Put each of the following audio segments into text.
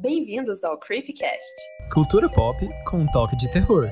Bem-vindos ao Creepycast. Cultura pop com um toque de terror.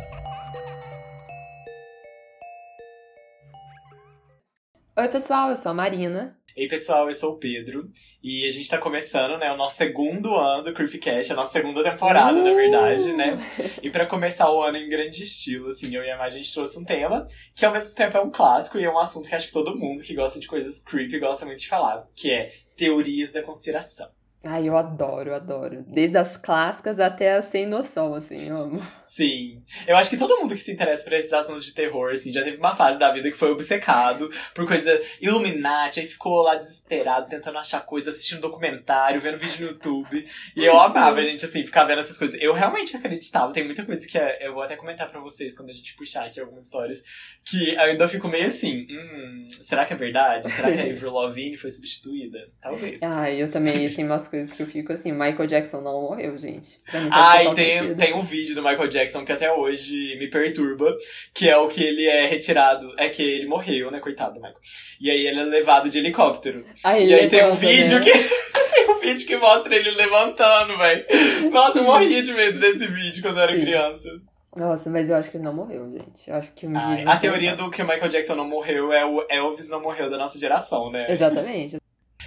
Oi, pessoal, eu sou a Marina. Ei, pessoal, eu sou o Pedro. E a gente tá começando, né, o nosso segundo ano do Creepycast, a nossa segunda temporada, uh! na verdade, né? E para começar o ano em grande estilo, assim, eu e a Mar, a gente trouxe um tema que ao mesmo tempo é um clássico e é um assunto que acho que todo mundo que gosta de coisas creepy gosta muito de falar, que é teorias da conspiração. Ai, eu adoro, eu adoro. Desde as clássicas até as sem noção, assim, eu amo. Sim. Eu acho que todo mundo que se interessa por esses assuntos de terror, assim, já teve uma fase da vida que foi obcecado por coisa Illuminati, aí ficou lá desesperado, tentando achar coisa, assistindo documentário, vendo vídeo no YouTube. E eu amava, gente, assim, ficar vendo essas coisas. Eu realmente acreditava, tem muita coisa que é, eu vou até comentar pra vocês quando a gente puxar aqui algumas histórias, que eu ainda fico meio assim, hum, será que é verdade? Será que a Avril Lavigne foi substituída? Talvez. Ah, eu também tenho umas coisas coisas que eu fico assim, Michael Jackson não morreu, gente. Ah, e tem, tem um vídeo do Michael Jackson que até hoje me perturba, que é o que ele é retirado, é que ele morreu, né, coitado do Michael. E aí ele é levado de helicóptero. Ah, e aí tem um vídeo né? que tem um vídeo que mostra ele levantando, velho. Nossa, eu morria de medo desse vídeo quando eu era Sim. criança. Nossa, mas eu acho que ele não morreu, gente. Eu acho que um dia. a teoria do que o Michael Jackson não morreu é o Elvis não morreu da nossa geração, né? Exatamente.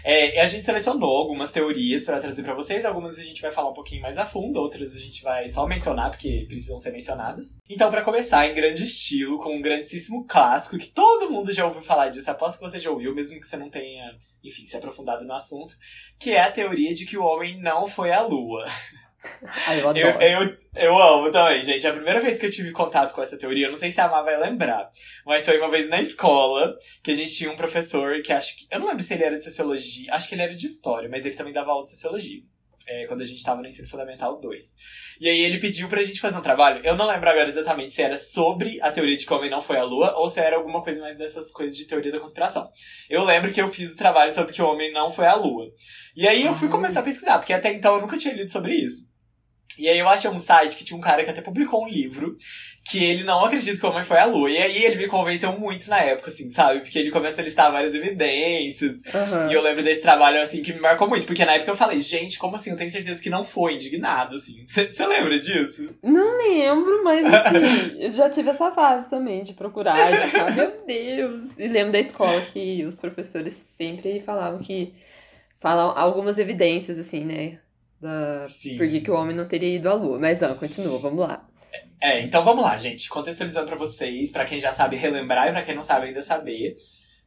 É, a gente selecionou algumas teorias para trazer para vocês. Algumas a gente vai falar um pouquinho mais a fundo, outras a gente vai só mencionar porque precisam ser mencionadas. Então, para começar, em grande estilo, com um grandíssimo clássico que todo mundo já ouviu falar disso, aposto que você já ouviu, mesmo que você não tenha, enfim, se aprofundado no assunto, que é a teoria de que o homem não foi à lua. Ai, eu, eu, eu, eu, amo também, gente. A primeira vez que eu tive contato com essa teoria, eu não sei se a Má vai lembrar, mas foi uma vez na escola que a gente tinha um professor que acho que. Eu não lembro se ele era de sociologia, acho que ele era de história, mas ele também dava aula de sociologia é, quando a gente estava no ensino fundamental 2. E aí ele pediu pra gente fazer um trabalho. Eu não lembro agora exatamente se era sobre a teoria de que o homem não foi à lua ou se era alguma coisa mais dessas coisas de teoria da conspiração. Eu lembro que eu fiz o trabalho sobre que o homem não foi à lua. E aí eu fui ah. começar a pesquisar, porque até então eu nunca tinha lido sobre isso. E aí eu achei um site que tinha um cara que até publicou um livro que ele não acredita que o homem foi à lua. E aí ele me convenceu muito na época, assim, sabe? Porque ele começa a listar várias evidências. Uhum. E eu lembro desse trabalho, assim, que me marcou muito. Porque na época eu falei, gente, como assim? Eu tenho certeza que não foi indignado, assim. Você lembra disso? Não lembro, mas assim, eu já tive essa fase também de procurar, de falar, meu Deus. E lembro da escola que os professores sempre falavam que falam algumas evidências, assim, né? Da Sim. por que o homem não teria ido à lua. Mas não, continua, vamos lá. É, então vamos lá, gente. Contextualizando para vocês, para quem já sabe relembrar e para quem não sabe ainda saber.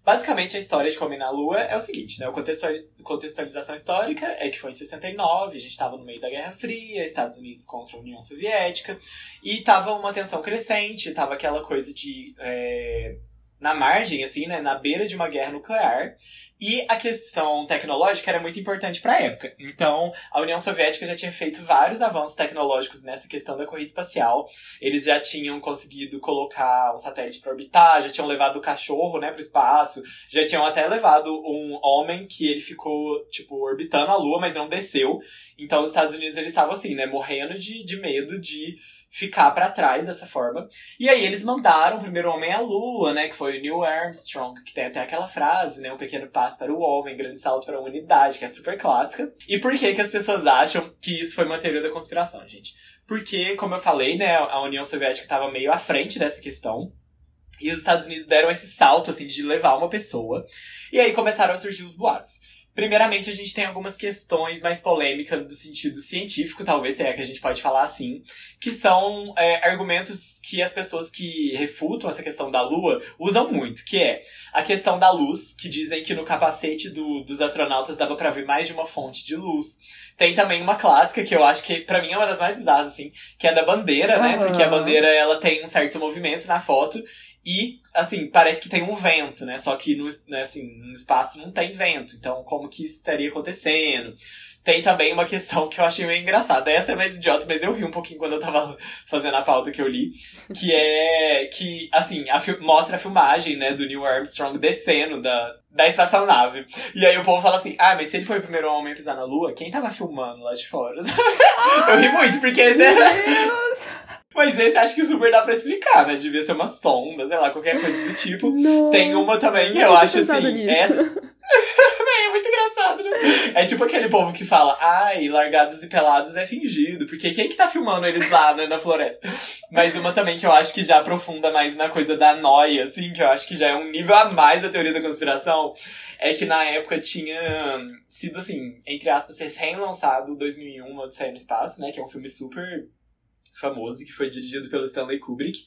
Basicamente, a história de Homem na Lua é o seguinte, né? A contextualização histórica é que foi em 69, a gente estava no meio da Guerra Fria, Estados Unidos contra a União Soviética, e tava uma tensão crescente, tava aquela coisa de é, na margem, assim, né, na beira de uma guerra nuclear. E a questão tecnológica era muito importante para a época. Então, a União Soviética já tinha feito vários avanços tecnológicos nessa questão da corrida espacial. Eles já tinham conseguido colocar um satélite para orbitar, já tinham levado o cachorro, né, para o espaço, já tinham até levado um homem que ele ficou, tipo, orbitando a Lua, mas não desceu. Então, os Estados Unidos eles estavam assim, né, morrendo de, de medo de ficar para trás dessa forma. E aí eles mandaram o primeiro homem à lua, né, que foi o Neil Armstrong, que tem até aquela frase, né, um pequeno passo para o homem, grande salto para a humanidade, que é super clássica. E por que que as pessoas acham que isso foi uma teoria da conspiração, gente? Porque, como eu falei, né, a União Soviética estava meio à frente dessa questão. E os Estados Unidos deram esse salto, assim, de levar uma pessoa. E aí começaram a surgir os boatos. Primeiramente, a gente tem algumas questões mais polêmicas do sentido científico, talvez é que a gente pode falar assim, que são é, argumentos que as pessoas que refutam essa questão da Lua usam muito, que é a questão da luz, que dizem que no capacete do, dos astronautas dava para ver mais de uma fonte de luz. Tem também uma clássica que eu acho que para mim é uma das mais bizarras assim, que é da bandeira, né? Porque a bandeira ela tem um certo movimento na foto e, assim, parece que tem um vento, né? Só que no, né, assim, no espaço não tem vento. Então, como que isso estaria acontecendo? Tem também uma questão que eu achei meio engraçada. Essa é mais idiota, mas eu ri um pouquinho quando eu tava fazendo a pauta que eu li. Que é que, assim, a mostra a filmagem, né, do Neil Armstrong descendo da, da espaçonave. E aí o povo fala assim, ah, mas se ele foi o primeiro homem a pisar na Lua, quem tava filmando lá de fora? eu ri muito, porque... Meu Deus! Mas esse acho que super dá pra explicar, né? Devia ser uma sonda, sei lá, qualquer coisa do tipo. Nossa, Tem uma também, eu nunca acho assim. nisso. Essa... é muito engraçado, né? É tipo aquele povo que fala, ai, largados e pelados é fingido, porque quem que tá filmando eles lá né, na floresta? Mas uma também que eu acho que já aprofunda mais na coisa da noia, assim, que eu acho que já é um nível a mais da teoria da conspiração, é que na época tinha sido, assim, entre aspas, recém-lançado 2001, Odisseia no Espaço, né, que é um filme super famoso, que foi dirigido pelo Stanley Kubrick.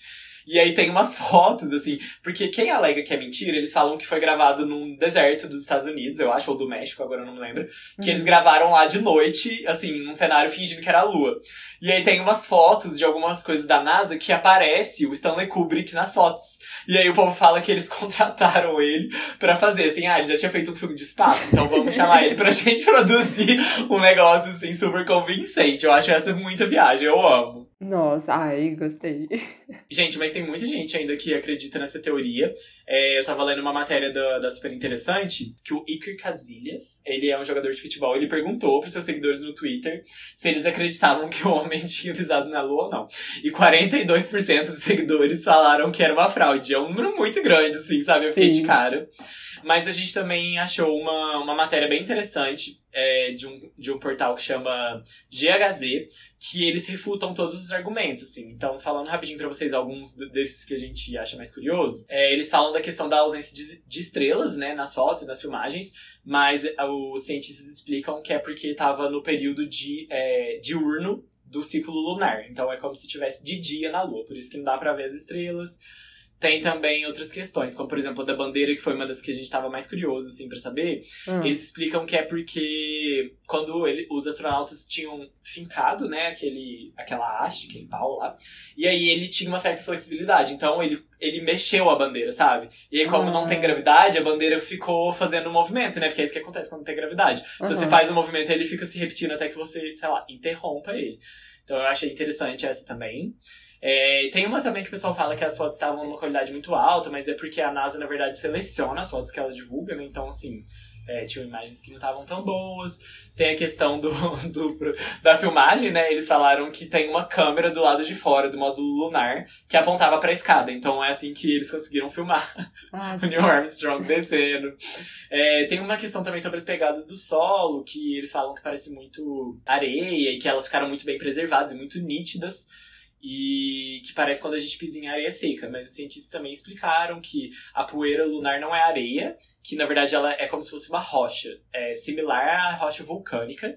E aí tem umas fotos, assim, porque quem alega que é mentira, eles falam que foi gravado num deserto dos Estados Unidos, eu acho, ou do México, agora eu não me lembro. Que eles gravaram lá de noite, assim, num cenário fingindo que era a lua. E aí tem umas fotos de algumas coisas da NASA que aparece o Stanley Kubrick nas fotos. E aí o povo fala que eles contrataram ele pra fazer, assim, ah, ele já tinha feito um filme de espaço, então vamos chamar ele pra gente produzir um negócio, assim, super convincente. Eu acho essa muita viagem, eu amo. Nossa, ai, gostei. Gente, mas tem muita gente ainda que acredita nessa teoria. É, eu tava lendo uma matéria da, da Super Interessante que o Iker Casillas, ele é um jogador de futebol, ele perguntou pros seus seguidores no Twitter se eles acreditavam que o homem tinha pisado na lua ou não. E 42% dos seguidores falaram que era uma fraude. É um número muito grande, assim, sabe? Eu fiquei Sim. de cara. Mas a gente também achou uma, uma matéria bem interessante é, de, um, de um portal que chama GHZ, que eles refutam todos os argumentos, assim. Então, falando rapidinho pra vocês alguns desses que a gente acha mais curioso, é, eles falam da questão da ausência de, de estrelas, né, nas fotos e nas filmagens, mas é, os cientistas explicam que é porque tava no período de, é, diurno do ciclo lunar. Então, é como se tivesse de dia na Lua, por isso que não dá pra ver as estrelas. Tem também outras questões, como por exemplo a da bandeira, que foi uma das que a gente tava mais curioso, assim, pra saber. Hum. Eles explicam que é porque quando ele- os astronautas tinham fincado, né, aquele, aquela haste, aquele pau lá, e aí ele tinha uma certa flexibilidade, então ele, ele mexeu a bandeira, sabe? E aí, como Ah. não tem gravidade, a bandeira ficou fazendo um movimento, né? Porque é isso que acontece quando não tem gravidade. Se você Aham. faz um movimento, ele fica se repetindo até que você, sei lá, interrompa ele. Então eu achei interessante essa também. É, tem uma também que o pessoal fala que as fotos estavam numa qualidade muito alta, mas é porque a NASA, na verdade, seleciona as fotos que ela divulga, né? Então, assim, é, tinham imagens que não estavam tão boas. Tem a questão do, do- da filmagem, né? Eles falaram que tem uma câmera do lado de fora do módulo lunar que apontava pra escada. Então é assim que eles conseguiram filmar Ah, o Neil Armstrong descendo. É, tem uma questão também sobre as pegadas do solo, que eles falam que parece muito areia e que elas ficaram muito bem preservadas e muito nítidas. E que parece quando a gente pisa em areia seca. Mas os cientistas também explicaram que a poeira lunar não é areia, que na verdade ela é como se fosse uma rocha, é similar à rocha vulcânica.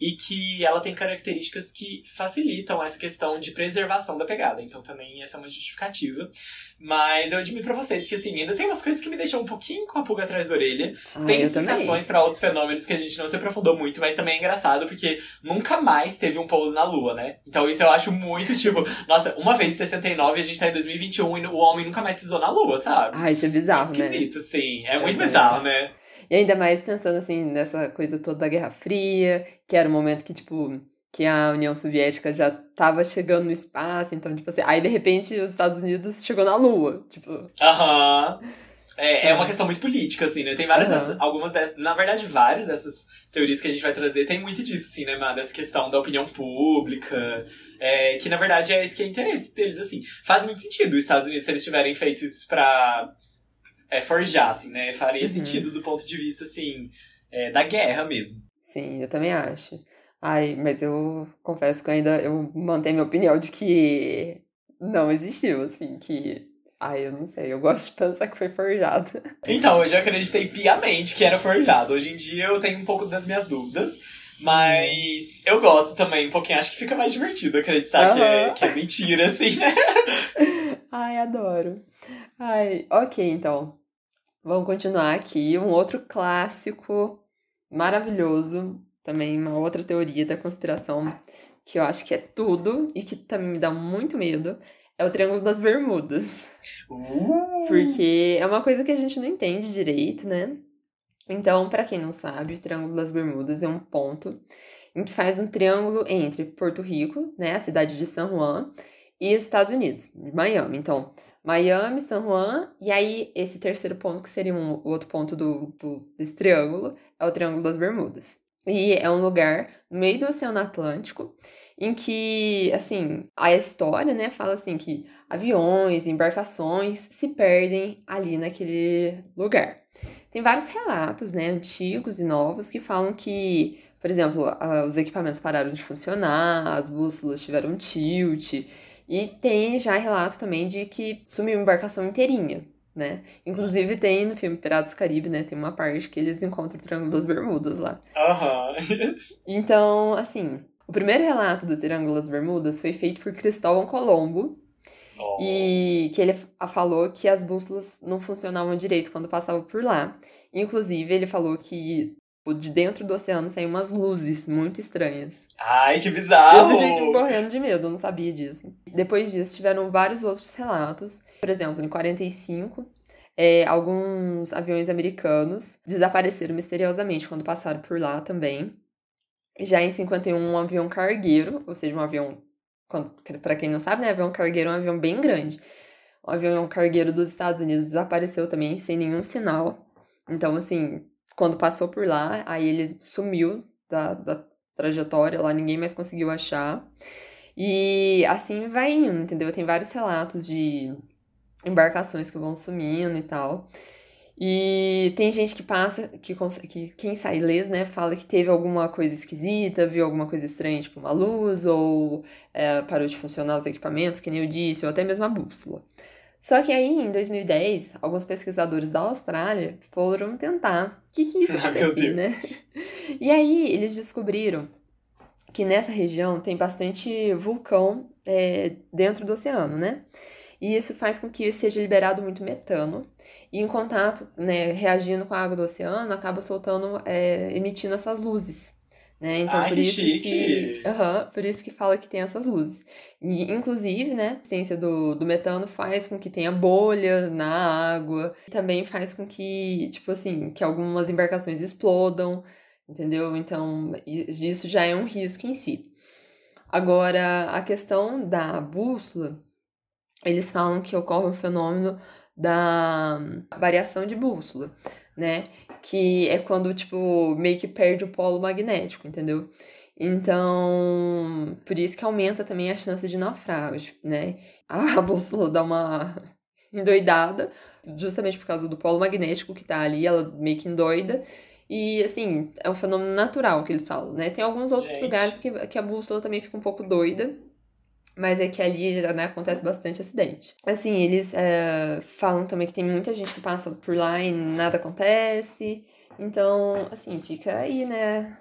E que ela tem características que facilitam essa questão de preservação da pegada. Então também essa é uma justificativa. Mas eu admito pra vocês que, assim, ainda tem umas coisas que me deixam um pouquinho com a pulga atrás da orelha. ah, tem explicações pra outros fenômenos que a gente não se aprofundou muito, mas também é engraçado porque nunca mais teve um pouso na Lua, né? Então isso eu acho muito, tipo, nossa, uma vez em 69 a gente tá em 2021 e o homem nunca mais pisou na Lua, sabe? Ah, isso é bizarro, né? esquisito, sim. É É muito bizarro, né? E ainda mais pensando assim nessa coisa toda da Guerra Fria, que era o momento que, tipo, que a União Soviética já tava chegando no espaço, então, tipo assim, aí de repente os Estados Unidos chegou na Lua, tipo, Aham. É, é uma É. questão muito política, assim, né? Tem várias Aham. dessas, algumas dessas, na verdade, várias dessas teorias que a gente vai trazer tem muito disso, assim, né, mano? Dessa questão da opinião pública, é, que na verdade é esse que é interesse deles, assim. Faz muito sentido os Estados Unidos, se eles tiverem feito isso pra é, forjar, assim, né? Faria Uhum. sentido do ponto de vista, assim, é, da guerra mesmo. sim, eu também acho. Ai, mas eu confesso que ainda eu mantenho minha opinião de que não existiu, assim, que. Ai, eu não sei, eu gosto de pensar que foi forjado. Então, eu já acreditei piamente que era forjado. Hoje em dia eu tenho um pouco das minhas dúvidas. Mas eu gosto também um pouquinho. Acho que fica mais divertido acreditar que, é, que é mentira, assim, né? Ai, adoro. Ai, ok, então. Vamos continuar aqui. Um outro clássico maravilhoso, também uma outra teoria da conspiração que eu acho que é tudo e que também me dá muito medo, é o Triângulo das Bermudas. Uh! Porque é uma coisa que a gente não entende direito, né? Então, pra quem não sabe, o Triângulo das Bermudas é um ponto em que faz um triângulo entre Porto Rico, né, a cidade de San Juan, e os Estados Unidos, Miami. Então, Miami, San Juan, e aí esse terceiro ponto, que seria um, o outro ponto do, do- desse triângulo, é o Triângulo das Bermudas. E é um lugar no meio do Oceano Atlântico, em que, assim, a história, né, fala assim que aviões, embarcações se perdem ali naquele lugar. Tem vários relatos, né, antigos e novos, que falam que, por exemplo, os equipamentos pararam de funcionar, as bússolas tiveram tilt, e tem já relato também de que sumiu uma embarcação inteirinha, né? Inclusive Nossa. tem no filme Piratas do Caribe, né? Tem uma parte que eles encontram o Triângulo das Bermudas lá. Aham. Uhum. então, assim, o primeiro relato do Triângulo das Bermudas foi feito por Cristóvão Colombo. Oh. E que ele falou que as bússolas não funcionavam direito quando passava por lá. Inclusive, ele falou que de dentro do oceano saem umas luzes muito estranhas. Ai, que bizarro! Eu fiquei morrendo de medo, eu não sabia disso. Depois disso, tiveram vários outros relatos. Por exemplo, em 45, é, alguns aviões americanos desapareceram misteriosamente quando passaram por lá também. Já em 51, um avião cargueiro, ou seja, um avião, para quem não sabe, né, avião cargueiro é um avião bem grande. Um avião cargueiro dos Estados Unidos desapareceu também sem nenhum sinal. Então, assim, quando passou por lá, aí ele sumiu da, da trajetória lá, ninguém mais conseguiu achar. E assim vai indo, entendeu? Tem vários relatos de embarcações que vão sumindo e tal. E tem gente que passa, que, que quem sai lês, né, fala que teve alguma coisa esquisita, viu alguma coisa estranha, tipo uma luz, ou é, parou de funcionar os equipamentos, que nem eu disse, ou até mesmo a bússola. Só que aí, em 2010, alguns pesquisadores da Austrália foram tentar o que, que isso acontecia, né? E aí, eles descobriram que nessa região tem bastante vulcão é, dentro do oceano, né? E isso faz com que seja liberado muito metano. E em contato, né, reagindo com a água do oceano, acaba soltando, é, emitindo essas luzes. Né? Então, Ai, por que isso chique. que. Uhum, por isso que fala que tem essas luzes. E, inclusive, né, a existência do, do metano faz com que tenha bolha na água. Também faz com que, tipo assim, que algumas embarcações explodam, entendeu? Então, isso já é um risco em si. Agora, a questão da bússola, eles falam que ocorre um fenômeno da variação de bússola, né? que é quando, tipo, meio que perde o polo magnético, entendeu? Então, por isso que aumenta também a chance de naufrágio, né? A bússola dá uma endoidada, justamente por causa do polo magnético que tá ali, ela meio que endoida. E, assim, é um fenômeno natural que eles falam, né? Tem alguns outros Gente. lugares que, que a bússola também fica um pouco doida, mas é que ali né, acontece bastante acidente. Assim, eles é, falam também que tem muita gente que passa por lá e nada acontece. Então, assim, fica aí, né?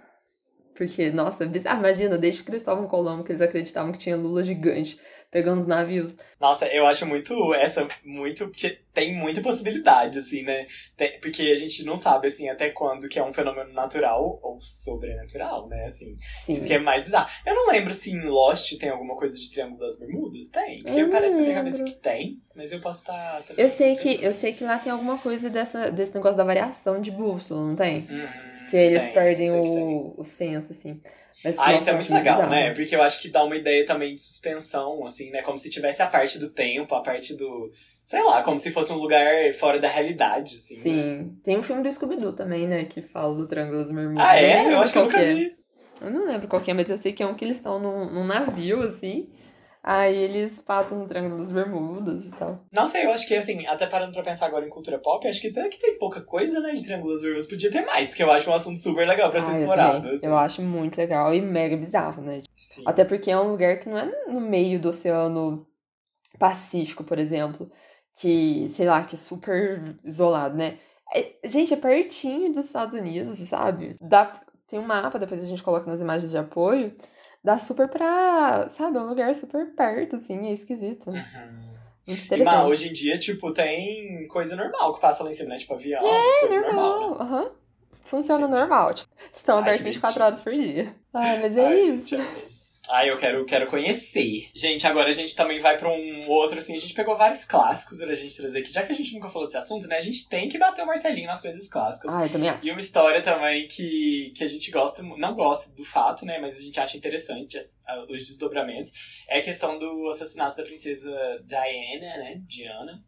Porque, nossa, ah, imagina, desde Cristóvão Colombo que eles acreditavam que tinha lula gigante pegando os navios. Nossa, eu acho muito essa, muito, porque tem muita possibilidade, assim, né? Tem, porque a gente não sabe, assim, até quando que é um fenômeno natural ou sobrenatural, né? Assim, Sim. isso que é mais bizarro. Eu não lembro se em Lost tem alguma coisa de Triângulo das Bermudas. Tem. Porque eu parece na minha cabeça que tem, mas eu posso estar... Tá, eu sei que, eu sei que lá tem alguma coisa dessa, desse negócio da variação de bússola, não tem? Uhum. Que eles tem, perdem o, o senso, assim. Mas, ah, isso é muito legal, bizarro. né? Porque eu acho que dá uma ideia também de suspensão, assim, né? Como se tivesse a parte do tempo, a parte do. Sei lá, como se fosse um lugar fora da realidade, assim. Né? Sim. Né? Tem um filme do Scooby-Doo também, né? Que fala do Triângulo das Bermudas. Ah, é? Eu, eu acho que eu nunca é. vi. Eu não lembro qual é, mas eu sei que é um que eles estão num, num navio, assim. Aí eles passam no Triângulo das Bermudas e tal. Não sei, eu acho que, assim, até parando pra pensar agora em cultura pop, acho que até que tem pouca coisa, né, de Triângulo das Bermudas. Podia ter mais, porque eu acho um assunto super legal pra ser ah, explorado. Eu, assim. eu acho muito legal e mega bizarro, né? Sim. Até porque é um lugar que não é no meio do Oceano Pacífico, por exemplo, que, sei lá, que é super isolado, né? É, gente, é pertinho dos Estados Unidos, sabe? Dá, tem um mapa, depois a gente coloca nas imagens de apoio dá super pra. Sabe, é um lugar super perto, assim, é esquisito. Uhum. Muito interessante. Mas hoje em dia, tipo, tem coisa normal que passa lá em cima, né? Tipo, avião, é, coisas normal. normal né? Uhum. Funciona normal, tipo, estão abertos 24 horas por dia. Ai, mas é Ai, isso. Gente, ah, eu quero, quero conhecer. Gente, agora a gente também vai pra um outro, assim, a gente pegou vários clássicos pra gente trazer aqui. Já que a gente nunca falou desse assunto, né? A gente tem que bater o um martelinho nas coisas clássicas. Ah, eu também acho. E uma história também que, que a gente gosta, não gosta do fato, né? Mas a gente acha interessante as, os desdobramentos. É a questão do assassinato da princesa Diana, né? Diana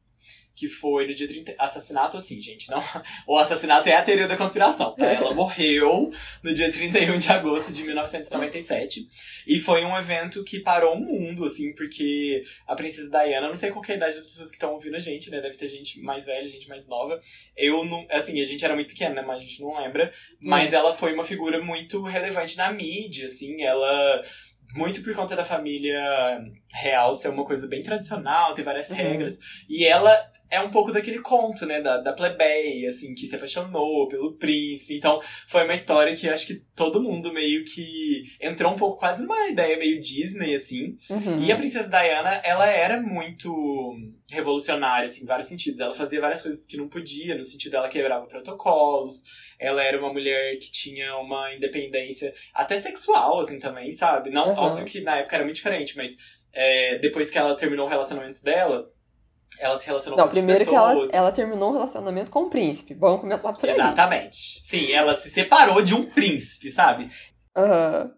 que foi no dia 30. Assassinato, assim, gente, não. O assassinato é a teoria da conspiração, tá? Ela morreu no dia 31 de agosto de 1997. E foi um evento que parou o mundo, assim, porque a princesa Diana, não sei qual é a idade das pessoas que estão ouvindo a gente, né? Deve ter gente mais velha, gente mais nova. Eu não. Assim, a gente era muito pequena, né? Mas a gente não lembra. Mas ela foi uma figura muito relevante na mídia, assim. Ela muito por conta da família real ser uma coisa bem tradicional, ter várias Uhum. regras. E ela é um pouco daquele conto, né, da, da plebeia, assim, que se apaixonou pelo príncipe. Então, foi uma história que acho que todo mundo meio que entrou um pouco quase numa ideia meio Disney, assim. Uhum. E a princesa Diana, ela era muito revolucionária, assim, em vários sentidos. Ela fazia várias coisas que não podia, no sentido dela quebrava protocolos. Ela era uma mulher que tinha uma independência até sexual, assim, também, sabe? Não, Uhum. óbvio que na época era muito diferente, mas é, depois que ela terminou o relacionamento dela, ela se relacionou Não, com primeiro que ela, ela terminou um relacionamento com o príncipe. Vamos começar por aí. Exatamente. Sim, ela se separou de um príncipe, sabe? Aham.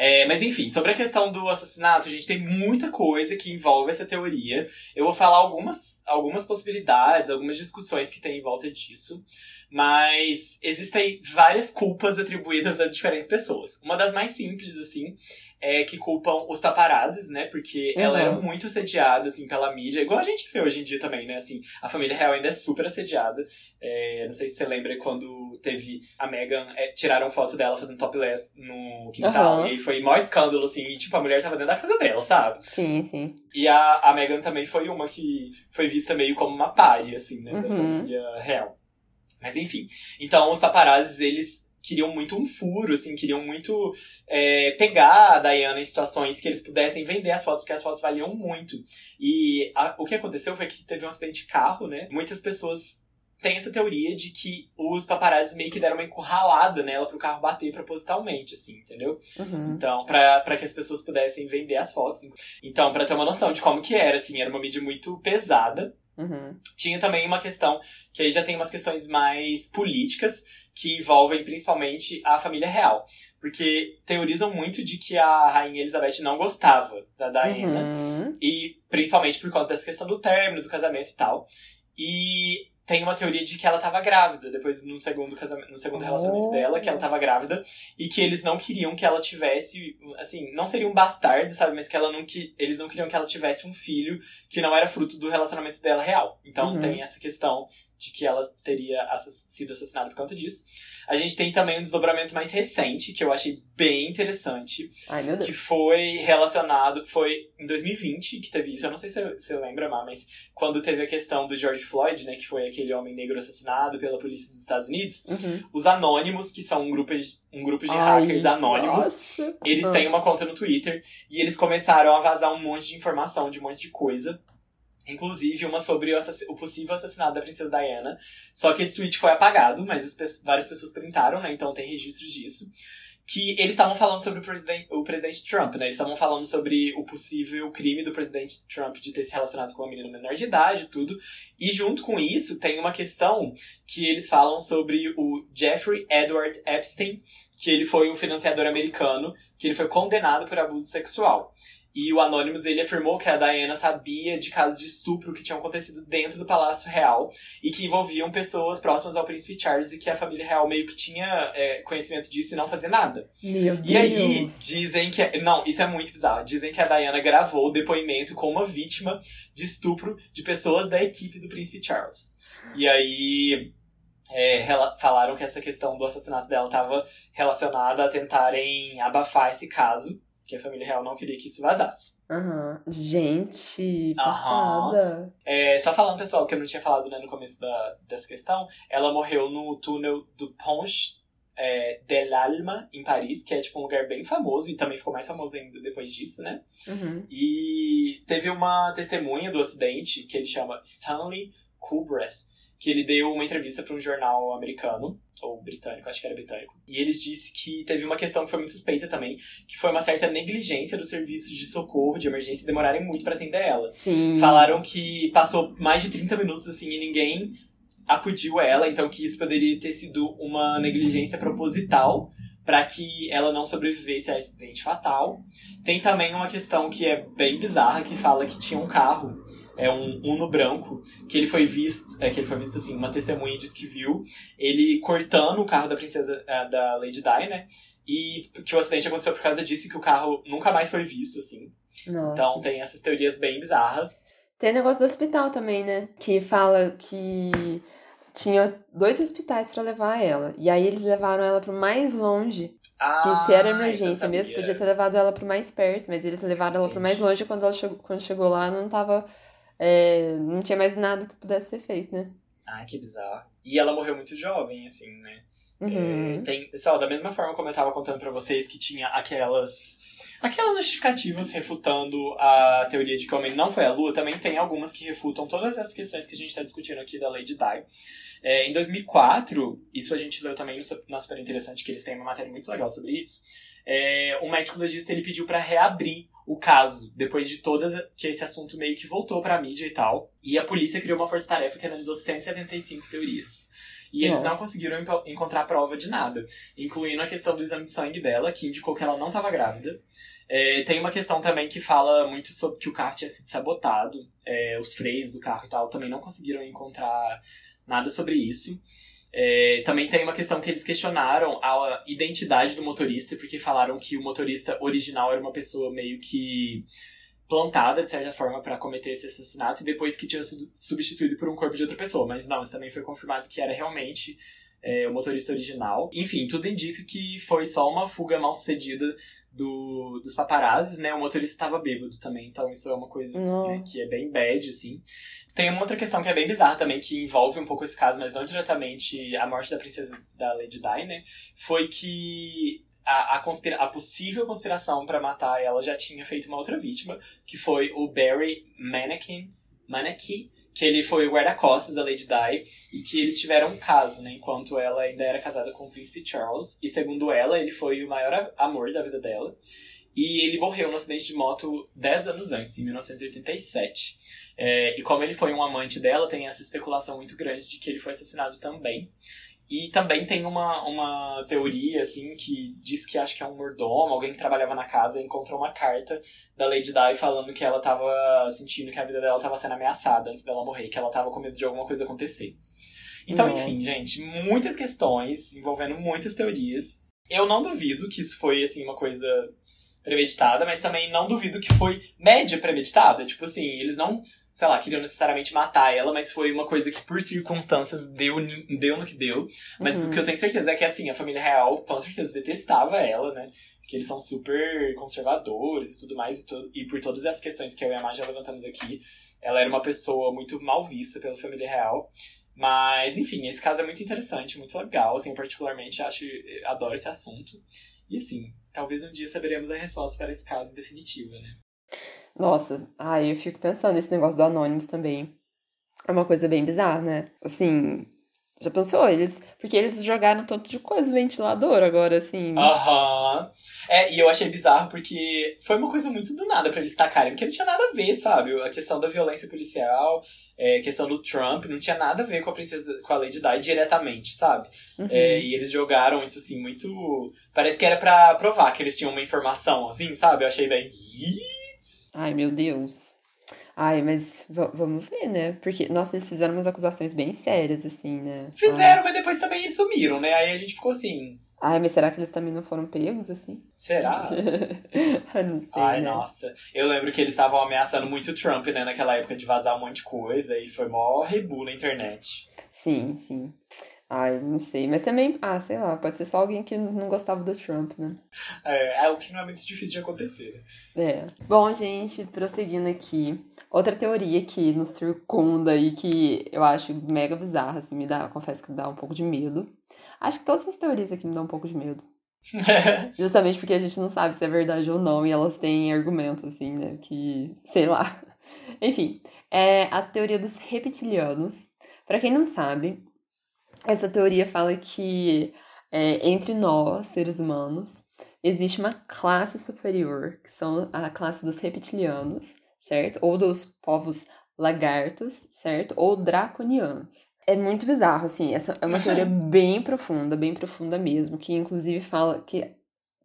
É, mas enfim, sobre a questão do assassinato, a gente tem muita coisa que envolve essa teoria. Eu vou falar algumas, algumas possibilidades, algumas discussões que tem em volta disso. Mas existem várias culpas atribuídas a diferentes pessoas. Uma das mais simples, assim, é que culpam os paparazzis, né? Porque ela Uhum. era muito assediada, assim, pela mídia. Igual a gente vê hoje em dia também, né? Assim, a família real ainda é super assediada. É, não sei se você lembra quando teve a Meghan, é, tiraram foto dela fazendo topless no quintal. Aham. E foi maior escândalo, assim, e tipo, a mulher tava dentro da casa dela, sabe? Sim, sim. E a, a Meghan também foi uma que foi vista meio como uma pare, assim, né? Da Uhum. família real. Mas enfim. Então, os paparazzis, eles queriam muito um furo, assim, queriam muito é, pegar a Diana em situações que eles pudessem vender as fotos, porque as fotos valiam muito. E a- o que aconteceu foi que teve um acidente de carro, né? Muitas pessoas têm essa teoria de que os paparazzis meio que deram uma encurralada nela pro carro bater propositalmente, assim, entendeu? Uhum. Então, pra que as pessoas pudessem vender as fotos. Então, pra ter uma noção de como que era, assim, era uma mídia muito pesada. Uhum. Tinha também uma questão, que aí já tem umas questões mais políticas, que envolvem principalmente a família real. Porque teorizam muito de que a Rainha Elizabeth não gostava da Diana. Uhum. E principalmente por conta dessa questão do término, do casamento e tal. E tem uma teoria de que ela tava grávida, depois no segundo casamento, no segundo relacionamento Oh. dela, que ela tava grávida, e que eles não queriam que ela tivesse, assim, não seria um bastardo, sabe, mas que ela não que eles não queriam que ela tivesse um filho que não era fruto do relacionamento dela real. Então Uhum. tem essa questão de que ela teria assass- sido assassinada por conta disso. A gente tem também um desdobramento mais recente, que eu achei bem interessante, Ai, meu Deus. que foi relacionado, foi em 2020 que teve isso, eu não sei se você- lembra, Má, mas quando teve a questão do George Floyd, né, que foi aquele homem negro assassinado pela polícia dos Estados Unidos, Uhum. os Anônimos, que são um grupo de, um grupo de Ai, hackers anônimos, nossa. eles têm uma conta no Twitter e eles começaram a vazar um monte de informação de um monte de coisa. Inclusive uma sobre o, o possível assassinato da princesa Diana. Só que esse tweet foi apagado, mas as pe- várias pessoas printaram, né? Então tem registros disso. Que eles estavam falando sobre o, presiden o presidente Trump, né? Eles estavam falando sobre o possível crime do presidente Trump de ter se relacionado com uma menina menor de idade e tudo. E junto com isso, tem uma questão que eles falam sobre o Jeffrey Edward Epstein, que ele foi um financiador americano, que ele foi condenado por abuso sexual. E o Anonymous, ele afirmou que a Diana sabia de casos de estupro que tinham acontecido dentro do Palácio Real e que envolviam pessoas próximas ao Príncipe Charles e que a família real meio que tinha é, conhecimento disso e não fazia nada. Meu Deus. E aí, dizem que. Não, isso é muito bizarro. Dizem que a Diana gravou o depoimento com uma vítima de estupro de pessoas da equipe do Príncipe Charles. E aí. é, falaram que essa questão do assassinato dela estava relacionada a tentarem abafar esse caso, que a família real não queria que isso vazasse. Aham. Gente, Aham. passada. É, só falando, pessoal, que eu não tinha falado né, no começo da, dessa questão, ela morreu no túnel do Ponche é, de l'Alma, em Paris, que é tipo um lugar bem famoso e também ficou mais famoso ainda depois disso, né? Uhum. E teve uma testemunha do acidente que ele chama Stanley Kubreth, que ele deu uma entrevista para um jornal americano, ou britânico, acho que era britânico. E ele disse que teve uma questão que foi muito suspeita também, que foi uma certa negligência dos serviços de socorro, de emergência, demorarem muito para atender ela. Sim. Falaram que passou mais de 30 minutos assim e ninguém acudiu ela, então que isso poderia ter sido uma negligência proposital para que ela não sobrevivesse a acidente fatal. Tem também uma questão que é bem bizarra que fala que tinha um carro é um Uno branco, que ele foi visto, é que ele foi visto assim, uma testemunha diz que viu ele cortando o carro da princesa é, da Lady Di, né? E que o acidente aconteceu por causa disso e que o carro nunca mais foi visto, assim. Nossa. Então tem essas teorias bem bizarras. Tem negócio do hospital também, né? Que fala que tinha dois hospitais pra levar ela. E aí eles levaram ela pro mais longe. Ah, Que se era eu emergência mesmo, podia ter levado ela pro mais perto, mas eles levaram ela pro mais longe quando ela chegou, quando chegou lá não tava. É, não tinha mais nada que pudesse ser feito, né? Ah, que bizarro. E ela morreu muito jovem, assim, né? Uhum. É, tem, pessoal, da mesma forma como eu tava contando pra vocês que tinha aquelas aquelas justificativas refutando a teoria de que o homem não foi à lua, também tem algumas que refutam todas essas questões que a gente tá discutindo aqui da Lady Di. É, em 2004, isso a gente leu também no Super Interessante, que eles têm uma matéria muito legal sobre isso. É, o médico legista ele pediu pra reabrir o caso, depois de todas que esse assunto meio que voltou pra mídia e tal. E a polícia criou uma força-tarefa que analisou 175 teorias. E eles Nossa. não conseguiram encontrar prova de nada, incluindo a questão do exame de sangue dela, que indicou que ela não estava grávida. É, tem uma questão também que fala muito sobre que o carro tinha sido sabotado, é, os freios do carro e tal, também não conseguiram encontrar nada sobre isso. É, também tem uma questão que eles questionaram a identidade do motorista, porque falaram que o motorista original era uma pessoa meio que plantada, de certa forma, para cometer esse assassinato, e depois que tinha sido substituído por um corpo de outra pessoa. Mas não, isso também foi confirmado que era realmente é, o motorista original. Enfim, tudo indica que foi só uma fuga mal sucedida do, dos paparazzis, né? O motorista estava bêbado também, então isso é uma coisa né, que é bem bad, assim. Tem uma outra questão que é bem bizarra também, que envolve um pouco esse caso, mas não diretamente a morte da princesa da Lady Di, né? Foi que a, a, conspira a possível conspiração para matar ela já tinha feito uma outra vítima, que foi o Barry Mannequin, Mannequin, que ele foi o guarda-costas da Lady Di, e que eles tiveram um caso, né? Enquanto ela ainda era casada com o príncipe Charles, e segundo ela, ele foi o maior amor da vida dela. E ele morreu no acidente de moto 10 anos antes, em 1987. É, e como ele foi um amante dela, tem essa especulação muito grande de que ele foi assassinado também. E também tem uma, uma teoria, assim, que diz que acho que é um mordomo, alguém que trabalhava na casa, encontrou uma carta da Lady Di falando que ela tava sentindo que a vida dela tava sendo ameaçada antes dela morrer, que ela tava com medo de alguma coisa acontecer. Então, Nossa. enfim, gente, muitas questões envolvendo muitas teorias. Eu não duvido que isso foi, assim, uma coisa premeditada, mas também não duvido que foi média premeditada. Tipo assim, eles não, sei lá, queriam necessariamente matar ela, mas foi uma coisa que por circunstâncias deu, deu no que deu. Mas Uhum. o que eu tenho certeza é que, assim, a família real com certeza detestava ela, né? Que eles são super conservadores e tudo mais, e, to- e por todas as questões que eu e a Má já levantamos aqui, ela era uma pessoa muito mal vista pela família real. Mas, enfim, esse caso é muito interessante, muito legal, assim, particularmente acho, adoro esse assunto. E assim, talvez um dia saberemos a resposta para esse caso definitiva, né? Nossa, ai, eu fico pensando nesse negócio do Anonymous também. É uma coisa bem bizarra, né? Assim, já pensou? Eles. Porque eles jogaram tanto de coisa no ventilador agora, assim. Aham. É, e eu achei bizarro porque foi uma coisa muito do nada pra eles tacarem, porque não tinha nada a ver, sabe? A questão da violência policial, é, a questão do Trump, não tinha nada a ver com a princesa, com a Lady Di diretamente, sabe? Uhum. É, e eles jogaram isso assim, muito. Parece que era pra provar que eles tinham uma informação, assim, sabe? Eu achei bem. Ih! Ai, meu Deus. Ai, mas va- vamos ver, né? Porque, nossa, eles fizeram umas acusações bem sérias, assim, né? Fizeram, mas depois também sumiram, né? Aí a gente ficou assim, Ai, ai, mas será que eles também não foram pegos, assim? será? Eu não sei, Ai, né? nossa. Eu lembro que eles estavam ameaçando muito o Trump, né, naquela época de vazar um monte de coisa e foi mó rebu na internet. Sim, sim. Ai, não sei. Mas também, ah, sei lá, pode ser só alguém que não gostava do Trump, né? É, é o que não é muito difícil de acontecer, né? É. Bom, gente, prosseguindo aqui. Outra teoria que nos circunda e que eu acho mega bizarra, assim, me dá, confesso que dá um pouco de medo. Acho que todas as teorias aqui me dão um pouco de medo. Justamente porque a gente não sabe se é verdade ou não e elas têm argumentos, assim, né? Que, sei lá. Enfim, é a teoria dos reptilianos. Pra quem não sabe, essa teoria fala que é, entre nós, seres humanos, existe uma classe superior, que são a classe dos reptilianos, certo? Ou dos povos lagartos, certo? Ou draconianos. É muito bizarro, assim, essa é uma teoria bem profunda, bem profunda mesmo, que inclusive fala que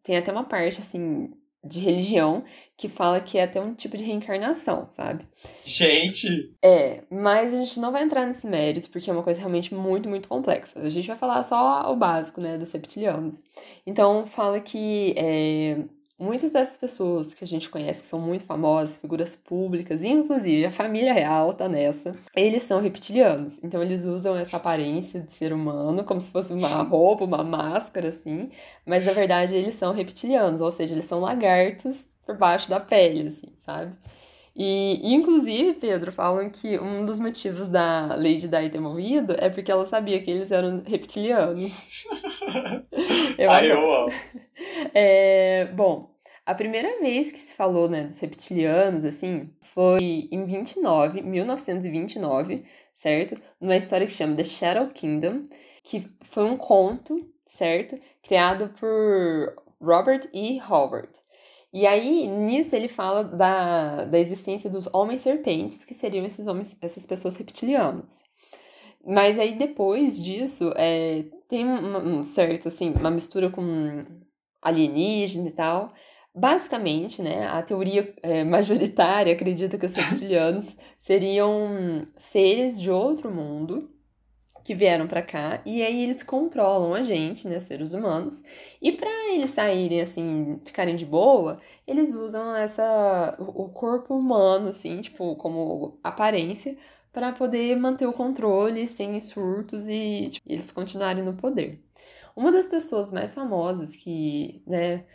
tem até uma parte, assim, de religião que fala que é até um tipo de reencarnação, sabe? Gente! É, mas a gente não vai entrar nesse mérito porque é uma coisa realmente muito, muito complexa. A gente vai falar só o básico, né, dos reptilianos. Então, fala que é, muitas dessas pessoas que a gente conhece, que são muito famosas, figuras públicas, inclusive a família real tá nessa, eles são reptilianos. Então eles usam essa aparência de ser humano como se fosse uma roupa, uma máscara, assim, mas na verdade eles são reptilianos, ou seja, eles são lagartos por baixo da pele, assim, sabe? E, inclusive, Pedro, falam que um dos motivos da Lady Di ter morrido é porque ela sabia que eles eram reptilianos. eu Ai, eu amo. É, bom, a primeira vez que se falou, né, dos reptilianos, assim, foi em 29, 1929, certo? Numa história que chama The Shadow Kingdom, que foi um conto, certo? Criado por Robert E. Howard. E aí, nisso, ele fala da, da existência dos homens-serpentes, que seriam esses homens, essas pessoas reptilianas. Mas aí, depois disso, é, tem um, um certo, assim, uma mistura com alienígena e tal, Basicamente, né, a teoria é, majoritária acredita que os reptilianos seriam seres de outro mundo que vieram para cá e aí eles controlam a gente, né, seres humanos. E para eles saírem assim, ficarem de boa, eles usam essa o corpo humano assim, tipo, como aparência para poder manter o controle sem surtos e tipo, eles continuarem no poder. Uma das pessoas mais famosas que, né,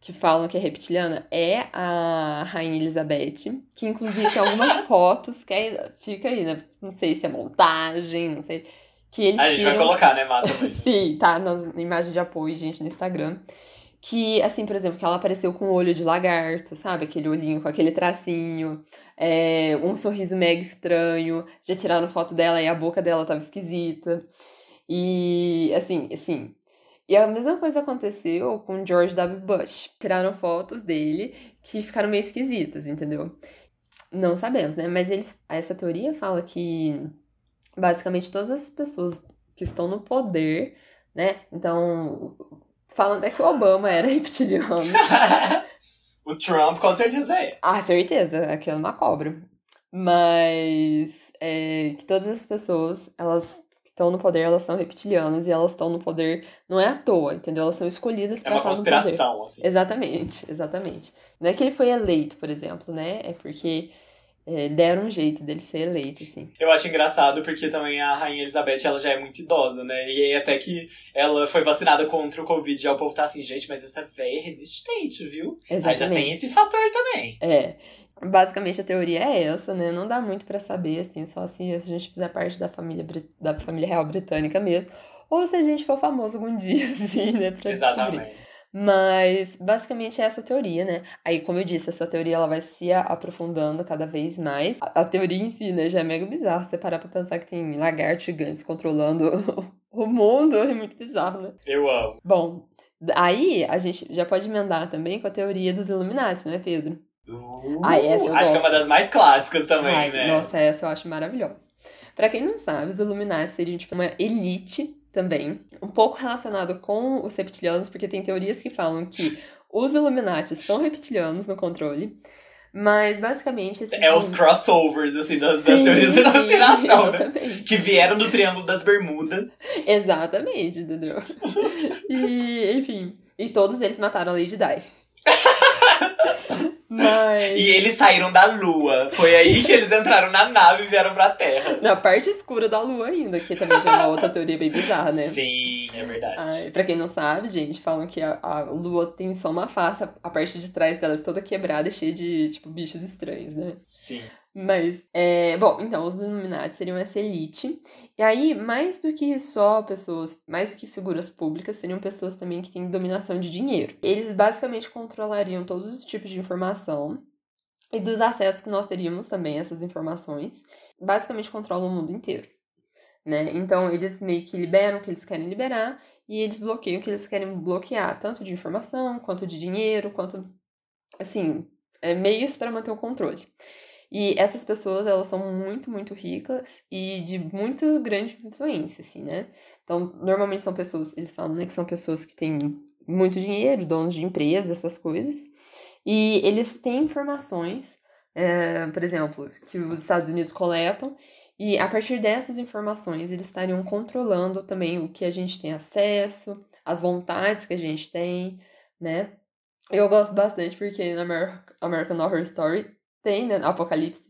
que falam que é reptiliana é a Rainha Elizabeth, que inclusive tem algumas fotos que é, fica aí, né? Não sei se é montagem, não sei. Que eles a gente tiram... vai colocar, né, Mata? Sim, tá, nas imagens de apoio, gente, no Instagram. Que, assim, por exemplo, que ela apareceu com o olho de lagarto, sabe? Aquele olhinho com aquele tracinho, é, um sorriso mega estranho. Já tiraram foto dela e a boca dela tava esquisita. E, assim, assim, e a mesma coisa aconteceu com George W. Bush. Tiraram fotos dele que ficaram meio esquisitas, entendeu? Não sabemos, né? Mas eles, essa teoria fala que basicamente todas as pessoas que estão no poder, né? Então, falam até que o Obama era reptiliano. o Trump com certeza é. Ah, certeza, aquilo é uma cobra. Mas é, que todas as pessoas, elas estão no poder, elas são reptilianas e elas estão no poder não é à toa, entendeu? Elas são escolhidas para estar no poder. É uma conspiração, assim. Exatamente, exatamente. Não é que ele foi eleito, por exemplo, né? É porque é, deram um jeito dele ser eleito, assim. Eu acho engraçado porque também a Rainha Elizabeth, ela já é muito idosa, né? E aí até que ela foi vacinada contra o Covid, já o povo tá assim, gente, mas essa véia é resistente, viu? Exatamente. Aí já tem esse fator também. É. Basicamente a teoria é essa, né? Não dá muito para saber, assim, só se a gente fizer parte da família, da família real britânica mesmo. Ou se a gente for famoso algum dia, assim, né? Pra Exatamente. Descobrir. Mas basicamente é essa teoria, né? Aí, como eu disse, essa teoria ela vai se aprofundando cada vez mais. A, a teoria em si, né, já é mega bizarro. Você parar pra pensar que tem lagartos gigantes controlando o mundo, é muito bizarro, né? Eu amo. Bom, aí a gente já pode emendar também com a teoria dos Illuminati, né, Pedro? Uh, Ai, essa acho que é uma das mais clássicas também, Ai, né? Nossa, essa eu acho maravilhosa. Para quem não sabe, os Illuminati seriam tipo uma elite também, um pouco relacionado com os reptilianos, porque tem teorias que falam que os Illuminati são reptilianos no controle. Mas basicamente. Esse é os crossovers, assim, das, Sim, das teorias da conspiração, né? Que vieram do Triângulo das Bermudas. Exatamente, entendeu? e, enfim. E todos eles mataram a Lady Di. Mas... E eles saíram da lua. Foi aí que eles entraram na nave e vieram pra Terra. Na parte escura da lua ainda, que também já é uma outra teoria bem bizarra, né? Sim, é verdade. Ai, pra quem não sabe, gente, falam que a, a lua tem só uma face, a parte de trás dela é toda quebrada e cheia de, tipo, bichos estranhos, né? Sim. Mas, é, bom, então, os Illuminati seriam essa elite. E aí, mais do que só pessoas, mais do que figuras públicas, seriam pessoas também que têm dominação de dinheiro. Eles basicamente controlariam todos os tipos de informação e dos acessos que nós teríamos também a essas informações. Basicamente controlam o mundo inteiro. Né? Então, eles meio que liberam o que eles querem liberar e eles bloqueiam o que eles querem bloquear, tanto de informação, quanto de dinheiro, quanto, assim, é, meios para manter o controle. E essas pessoas, elas são muito, muito ricas e de muito grande influência, assim, né? Então, normalmente são pessoas, eles falam, né, que são pessoas que têm muito dinheiro, donos de empresas, essas coisas. E eles têm informações, é, por exemplo, que os Estados Unidos coletam, e a partir dessas informações eles estariam controlando também o que a gente tem acesso, as vontades que a gente tem, né? Eu gosto bastante porque na American Horror Story tem, né, Apocalipse,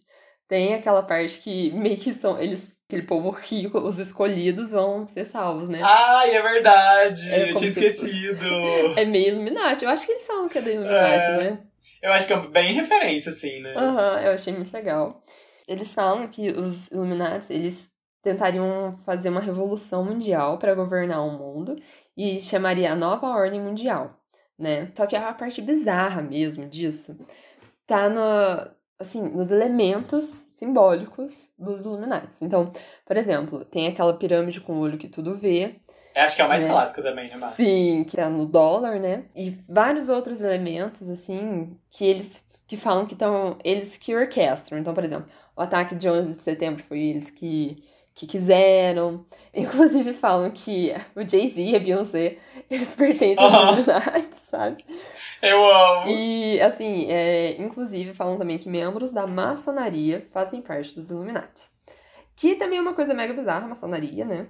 tem aquela parte que meio que são eles aquele povo rico, os escolhidos vão ser salvos, né? Ai, é verdade! É, eu tinha esquecido! É meio Illuminati. Eu acho que eles falam que é da Illuminati, é... né? Eu acho que é bem referência, assim, né? Aham, uhum, eu achei muito legal. Eles falam que os Illuminati, eles tentariam fazer uma revolução mundial para governar o mundo e chamaria a nova ordem mundial, né? Só que a parte bizarra mesmo disso tá no, assim, nos elementos simbólicos dos Illuminati. Então, por exemplo, tem aquela pirâmide com o olho que tudo vê. Eu acho que é o mais né? clássico também, né, Marcia? Sim, que é no dólar, né? E vários outros elementos, assim, que eles que falam que estão eles que orquestram. Então, por exemplo, o ataque de 11 de setembro foi eles que que quiseram. Inclusive falam que o Jay-Z e a Beyoncé, eles pertencem uhum. à Illuminati, sabe? Eu amo! E, assim, é, inclusive falam também que membros da maçonaria fazem parte dos Illuminati. Que também é uma coisa mega bizarra, a maçonaria, né?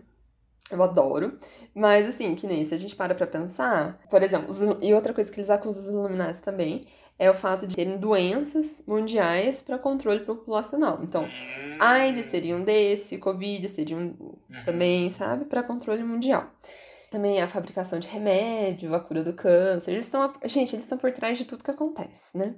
Eu adoro. Mas, assim, que nem se a gente para pra pensar, por exemplo, os, e outra coisa que eles acusam os Illuminati também é o fato de terem doenças mundiais para controle populacional. Então. AIDS seria um desse, Covid seria um uhum. também, sabe? Para controle mundial. Também a fabricação de remédio, a cura do câncer. Eles estão. Gente, eles estão por trás de tudo que acontece, né?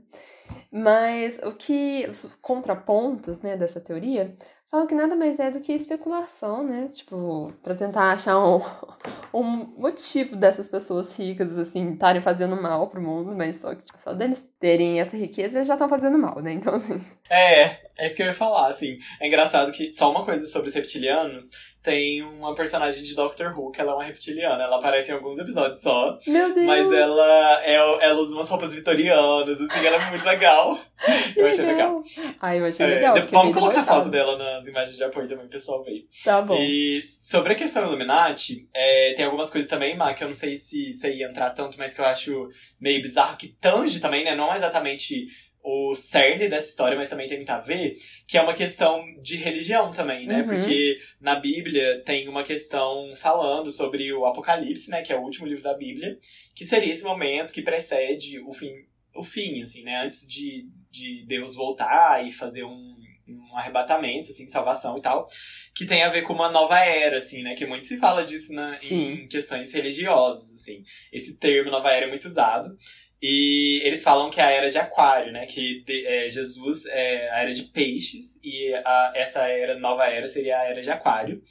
Mas o que. Os contrapontos né, dessa teoria falam que nada mais é do que especulação, né? Tipo, para tentar achar um, um motivo dessas pessoas ricas, assim, estarem fazendo mal pro mundo, mas só que tipo, só deles terem essa riqueza já estão fazendo mal, né? Então, assim. É, é isso que eu ia falar, assim. É engraçado que só uma coisa sobre os reptilianos tem uma personagem de Doctor Who que ela é uma reptiliana. Ela aparece em alguns episódios só. Meu Deus! Mas ela, é, ela usa umas roupas vitorianas, assim, ela é muito legal. eu achei legal. Ai, eu achei é, legal. Vamos colocar foto dela nas imagens de apoio também, o pessoal veio. Tá bom. E sobre a questão Illuminati, é, tem algumas coisas também, Má, que eu não sei se você ia entrar tanto, mas que eu acho meio bizarro, que tange também, né? Não exatamente o cerne dessa história, mas também tem muito a ver, que é uma questão de religião também, né? Uhum. Porque na Bíblia tem uma questão falando sobre o Apocalipse, né? Que é o último livro da Bíblia, que seria esse momento que precede o fim, o fim assim, né? Antes de, de Deus voltar e fazer um, um arrebatamento, assim, salvação e tal, que tem a ver com uma nova era, assim, né? Que muito se fala disso na, em questões religiosas, assim. Esse termo nova era é muito usado. E eles falam que é a era de aquário, né? Que de, é, Jesus é a era de peixes e a, essa era, nova era, seria a era de aquário.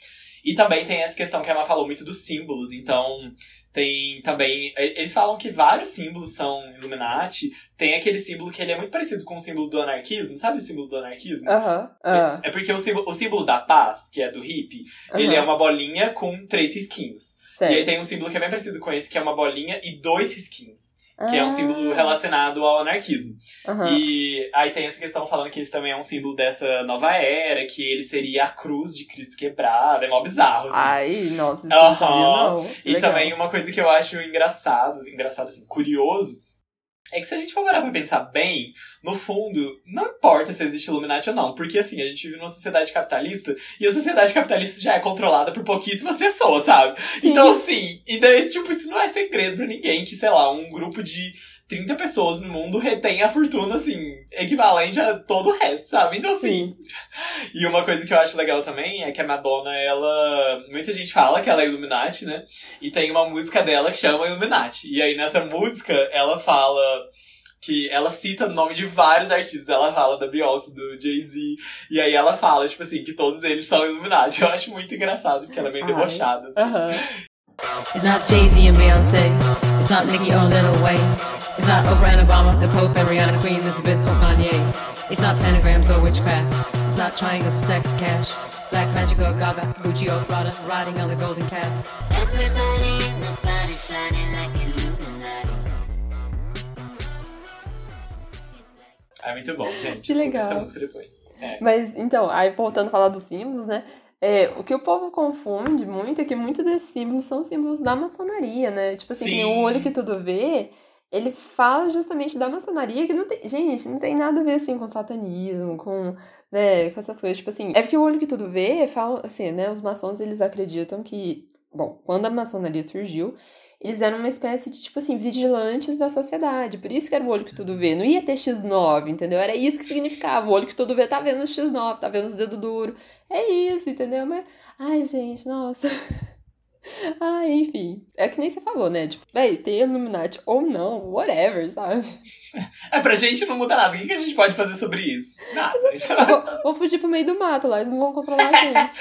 E também tem essa questão que a Emma falou muito dos símbolos. Então, tem também. Eles falam que vários símbolos são Illuminati. Tem aquele símbolo que ele é muito parecido com o símbolo do anarquismo. Sabe o símbolo do anarquismo? Aham. Uh -huh. uh. É porque o símbolo, o símbolo da paz, que é do hippie, ele é uma bolinha com três risquinhos. Certo. E aí tem um símbolo que é bem parecido com esse, que é uma bolinha e dois risquinhos que ah. é um símbolo ah. relacionado ao anarquismo. Uhum. E aí tem essa questão falando que esse também é um símbolo dessa nova era, que ele seria a cruz de Cristo quebrada, é mó bizarro, assim. Ai, nossa, uhum. não sabia, não. E Legal. também uma coisa que eu acho engraçado, engraçado assim, curioso, é que se a gente for parar pra pensar bem, no fundo, não importa se existe Illuminati ou não, porque assim, a gente vive numa sociedade capitalista e a sociedade capitalista já é controlada por pouquíssimas pessoas, sabe? Sim. Então, assim, e daí, tipo, isso não é segredo pra ninguém que, sei lá, um grupo de 30 pessoas no mundo retém a fortuna, assim, equivalente a todo o resto, sabe? Então, assim. Sim. E uma coisa que eu acho legal também é que a Madonna, ela. Muita gente fala que ela é Illuminati, né? E tem uma música dela que chama Illuminati. E aí nessa música ela fala que ela cita o nome de vários artistas. Ela fala da Beyoncé, do Jay-Z. E aí ela fala, tipo assim, que todos eles são Illuminati. Eu acho muito engraçado, porque ela é meio Ai. debochada, assim. Uh -huh. It's not Jay-Z and Beyoncé. It's not Nicki or Lil Wayne. It's not Oprah and Obama, the Pope and Rihanna, Queen Elizabeth or Kanye. It's not pentagrams or witchcraft. It's not triangles, stacks of cash. Black magic or Gaga, Gucci or Prada, riding on the golden cat. Everybody in this body shining like Illuminati. É muito bom, gente. Que legal. essa música depois. É. Mas, então, aí voltando a falar dos símbolos, né? É, o que o povo confunde muito é que muitos desses símbolos são símbolos da maçonaria, né? Tipo assim, Sim. o olho que tudo vê, ele fala justamente da maçonaria, que não tem. Gente, não tem nada a ver assim com satanismo, com, né, com essas coisas. Tipo assim, é porque o olho que tudo vê fala assim, né? Os maçons eles acreditam que. Bom, quando a maçonaria surgiu, eles eram uma espécie de, tipo assim, vigilantes da sociedade. Por isso que era o olho que tudo vê. Não ia ter X9, entendeu? Era isso que significava. O olho que tudo vê tá vendo os X9, tá vendo os dedos duros. É isso, entendeu? Mas, ai, gente, nossa. Ai, enfim. É que nem você falou, né? Tipo, véi, ter Illuminati ou não, whatever, sabe? É, pra gente não muda nada. O que que a gente pode fazer sobre isso? Nada. Então, Vou, vou fugir pro meio do mato lá, eles não vão controlar a gente.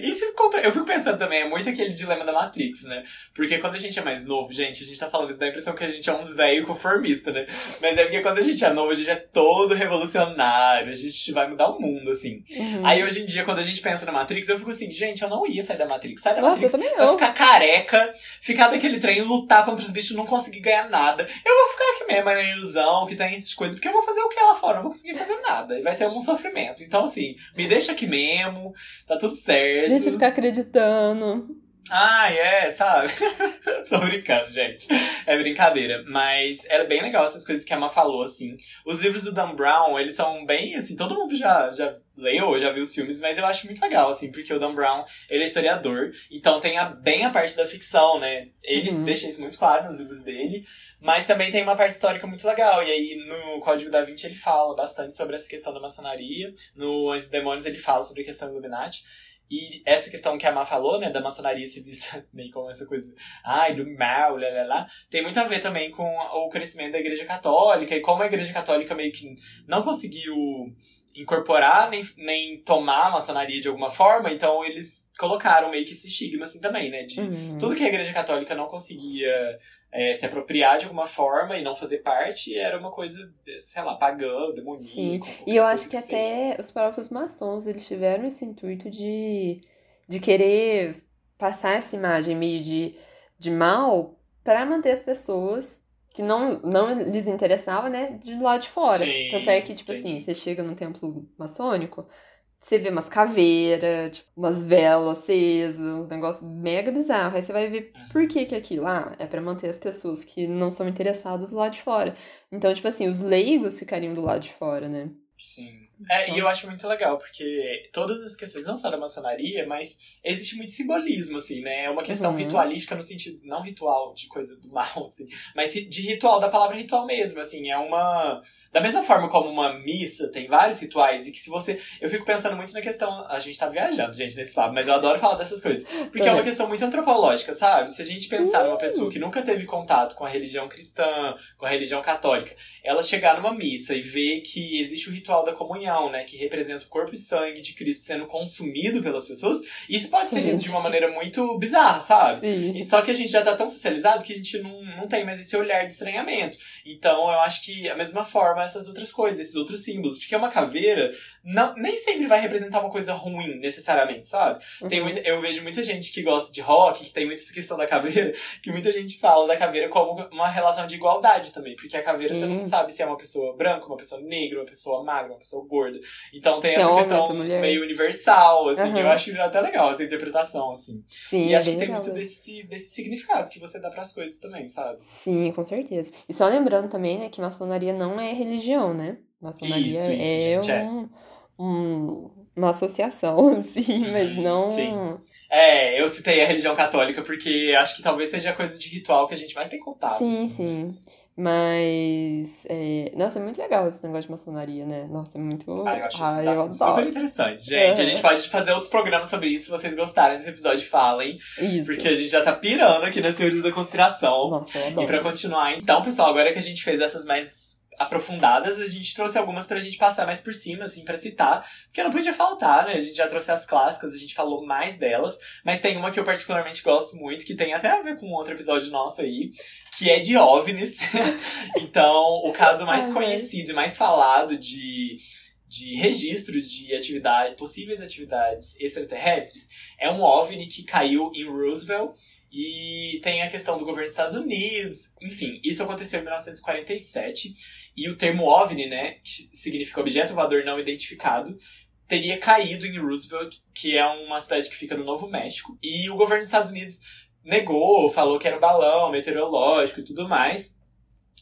E se contra... Eu fico pensando também, é muito aquele dilema da Matrix, né? Porque quando a gente é mais novo, gente, a gente tá falando isso, dá a impressão que a gente é uns velho conformista, né? Mas é porque quando a gente é novo, a gente é todo revolucionário, a gente vai mudar o mundo, assim. Uhum. Aí hoje em dia, quando a gente pensa na Matrix, eu fico assim, gente, eu não ia sair da Matrix. Sai da Nossa, eu Matrix também pra não. ficar careca, ficar daquele trem, lutar contra os bichos, não conseguir ganhar nada. Eu vou ficar aqui mesmo na ilusão, que tem as coisas, porque eu vou fazer o que lá fora, eu não vou conseguir fazer nada. E vai ser um sofrimento. Então, assim, me deixa aqui mesmo, tá tudo certo. Deixa eu ficar acreditando. Ah, é, sabe? Tô brincando, gente. É brincadeira. Mas é bem legal essas coisas que a Emma falou, assim. Os livros do Dan Brown, eles são bem, assim, todo mundo já, já leu, já viu os filmes, mas eu acho muito legal, assim, porque o Dan Brown, ele é historiador, então tem a, bem a parte da ficção, né? Ele Uhum. deixa isso muito claro nos livros dele, mas também tem uma parte histórica muito legal. E aí, no Código da Vinci, ele fala bastante sobre essa questão da maçonaria. No Anjos e Demônios, ele fala sobre a questão do Illuminati. E essa questão que a Má falou, né, da maçonaria ser vista meio como essa coisa, ai, do mal, lá, lá, lá, tem muito a ver também com o crescimento da Igreja Católica e como a Igreja Católica meio que não conseguiu incorporar nem, nem tomar a maçonaria de alguma forma, então eles colocaram meio que esse estigma assim também, né, de Uhum. tudo que a Igreja Católica não conseguia é, se apropriar de alguma forma e não fazer parte era uma coisa, sei lá, pagã, demoníaca. Sim. E eu acho que seja. até os próprios maçons, eles tiveram esse intuito de, de querer passar essa imagem meio de, de mal para manter as pessoas que não, não lhes interessava, né, de lado de fora. Sim, Tanto é que, tipo entendi. assim, você chega num templo maçônico, você vê umas caveiras, tipo, umas velas acesas, uns negócios mega bizarros. Aí você vai ver Uhum. por que que aquilo ah, é pra manter as pessoas que não são interessadas do lado de fora. Então, tipo assim, os leigos ficariam do lado de fora, né? Sim. É, e eu acho muito legal, porque todas as questões, não só da maçonaria, mas existe muito simbolismo, assim, né? É uma questão Uhum. ritualística no sentido, não ritual de coisa do mal, assim, mas de ritual, da palavra ritual mesmo, assim, é uma... Da mesma forma como uma missa tem vários rituais, e que se você... Eu fico pensando muito na questão... A gente tá viajando, gente, nesse papo, mas eu adoro falar dessas coisas. Porque é uma Também. questão muito antropológica, sabe? Se a gente pensar numa pessoa que nunca teve contato com a religião cristã, com a religião católica, ela chegar numa missa e ver que existe o ritual da comunhão, né? Que representa o corpo e sangue de Cristo sendo consumido pelas pessoas, isso pode ser lido de uma maneira muito bizarra, sabe? Sim. E Só que a gente já tá tão socializado que a gente não, não tem mais esse olhar de estranhamento. Então eu acho que a mesma forma essas outras coisas, esses outros símbolos. Porque uma caveira não, nem sempre vai representar uma coisa ruim, necessariamente, sabe? Tem Uhum. muita, eu vejo muita gente que gosta de rock, que tem muita essa questão da caveira, que muita gente fala da caveira como uma relação de igualdade também. Porque a caveira você não Sim. sabe se é uma pessoa branca, uma pessoa negra, uma pessoa magra, uma pessoa gorda. Então tem é essa homem, questão é meio universal, assim. Uhum. Eu acho até legal essa interpretação, assim. Sim, e é acho que tem legal muito desse, desse significado que você dá pras coisas também, sabe? Sim, com certeza. E só lembrando também, né, que maçonaria não é religião, né? Maçonaria Isso, isso, é, gente, é. um, um- uma associação, assim, mas Uhum, não. sim. É, eu citei a religião católica porque acho que talvez seja a coisa de ritual que a gente mais tem contato. Sim, assim. sim. Mas. é, Nossa, é muito legal esse negócio de maçonaria, né? Nossa, é muito. Ah, eu acho Ai, isso eu super interessante, gente. A Uhum. gente pode fazer outros programas sobre isso. Se vocês gostarem desse episódio, falem. Isso. Porque a gente já tá pirando aqui nas teorias da conspiração. Nossa, eu E pra continuar, então, pessoal, agora que a gente fez essas mais aprofundadas, a gente trouxe algumas pra gente passar mais por cima, assim, pra citar, porque não podia faltar, né? A gente já trouxe as clássicas, a gente falou mais delas, mas tem uma que eu particularmente gosto muito, que tem até a ver com outro episódio nosso aí, que é de OVNIs. então, o caso mais Ai, conhecido e mais falado de de registros de atividade, possíveis atividades extraterrestres, é um OVNI que caiu em Roosevelt e tem a questão do governo dos Estados Unidos, enfim, isso aconteceu em 1947 e o termo OVNI, né, que significa objeto voador não identificado, teria caído em Roosevelt, que é uma cidade que fica no Novo México. E o governo dos Estados Unidos negou, falou que era um balão meteorológico e tudo mais.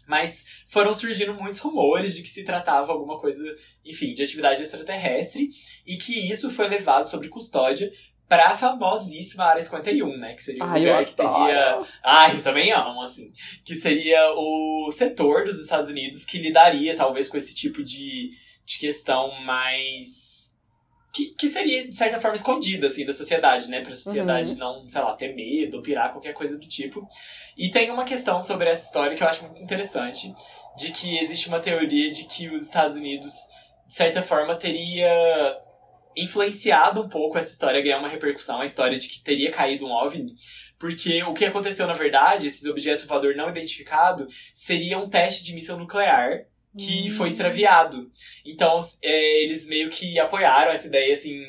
Mas foram surgindo muitos rumores de que se tratava alguma coisa, enfim, de atividade extraterrestre e que isso foi levado sob custódia para a famosíssima Área 51, né? Que seria o Ai, lugar que teria. Ai, eu também amo, assim. Que seria o setor dos Estados Unidos que lidaria, talvez, com esse tipo de, de questão mais. Que, que seria, de certa forma, escondida, assim, da sociedade, né? Pra sociedade Uhum. não, sei lá, ter medo, pirar, qualquer coisa do tipo. E tem uma questão sobre essa história que eu acho muito interessante, de que existe uma teoria de que os Estados Unidos, de certa forma, teria influenciado um pouco essa história ganhar uma repercussão, a história de que teria caído um OVNI, porque o que aconteceu na verdade, esses objetos voador não identificado, seria um teste de missão nuclear que Hum. foi extraviado. Então, é, eles meio que apoiaram essa ideia, assim,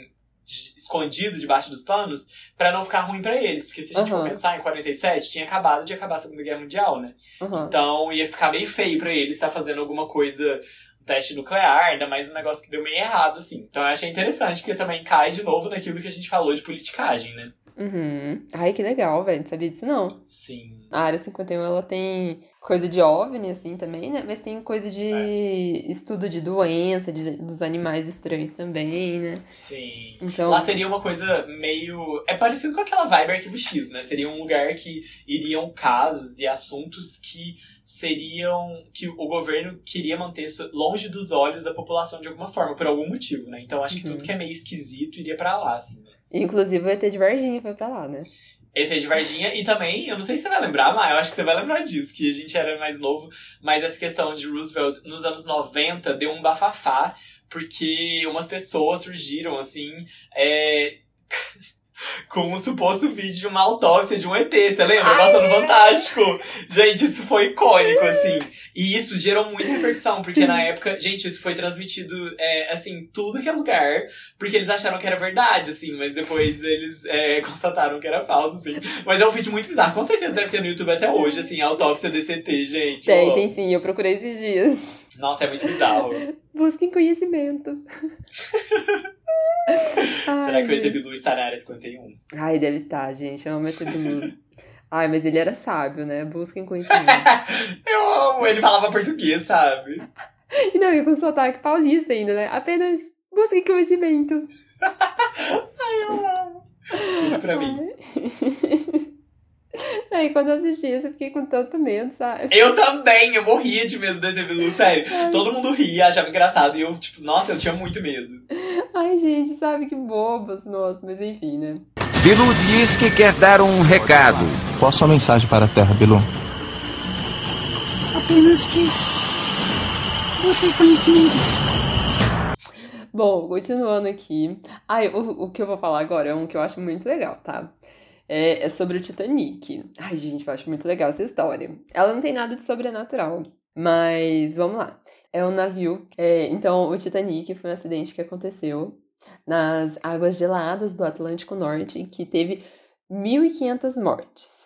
de- escondido debaixo dos panos, pra não ficar ruim pra eles. Porque se a gente for Aham. pensar em 47, tinha acabado de acabar a Segunda Guerra Mundial, né? Aham. Então ia ficar meio feio pra eles estar fazendo alguma coisa, um teste nuclear, ainda mais um negócio que deu meio errado, assim. Então eu achei interessante, porque também cai de novo naquilo que a gente falou de politicagem, né? Uhum. Ai, que legal, velho. Não sabia disso, não. Sim. A área 51, ela tem coisa de OVNI, assim, também, né? Mas tem coisa de É. estudo de doença, de, dos animais estranhos também, né? Sim. Então, Lá seria uma coisa meio. É parecido com aquela vibe Arquivo X, né? Seria um lugar que iriam casos e assuntos que seriam. que o governo queria manter longe dos olhos da população de alguma forma, por algum motivo, né? Então acho que Uhum. tudo que é meio esquisito iria pra lá, assim, né? Inclusive o ET de Varginha foi pra lá, né? É de Varginha. E também, eu não sei se você vai lembrar, mas eu acho que você vai lembrar disso, que a gente era mais novo. Mas essa questão de Roosevelt, nos anos 90, deu um bafafá, porque umas pessoas surgiram, assim, é, com um suposto vídeo de uma autópsia de um ET, você lembra? Ai, Passando Fantástico. Gente, isso foi icônico, assim. E isso gerou muita repercussão, porque na época, gente, isso foi transmitido, é, assim, tudo que é lugar, porque eles acharam que era verdade, assim, mas depois eles é, constataram que era falso, assim. Mas é um vídeo muito bizarro, com certeza deve ter no YouTube até hoje, assim, a autópsia desse ET, gente. Tem, tem sim, eu procurei esses dias. Nossa, é muito bizarro. Busquem conhecimento. Será Ai, que o ET gente. Bilu está na área 51? Ai, deve estar, gente. Eu amo ET Bilu. Ai, mas ele era sábio, né? Busquem conhecimento. Eu amo, ele falava português, sabe? e não, e com sotaque paulista ainda, né? Apenas busquem conhecimento. Eu amo. Tudo pra mim. Aí quando eu assisti isso, eu fiquei com tanto medo, sabe? Eu também, eu morria de medo do ET Bilu, sério. Todo mundo ria, achava engraçado. E eu, tipo, nossa, eu tinha muito medo. Ai, gente, sabe que bobos. Nossa, mas enfim, né? Bilu diz que quer dar um recado. Qual a sua mensagem para a Terra, Bilu? Apenas que busque conhecimento. Bom, continuando aqui. Ai, o, o que eu vou falar agora é um que eu acho muito legal, tá? É, é sobre o Titanic. Ai, gente, eu acho muito legal essa história. Ela não tem nada de sobrenatural. Mas vamos lá. É um navio. é, então, o Titanic foi um acidente que aconteceu nas águas geladas do Atlântico Norte, que teve 1.500 mortes.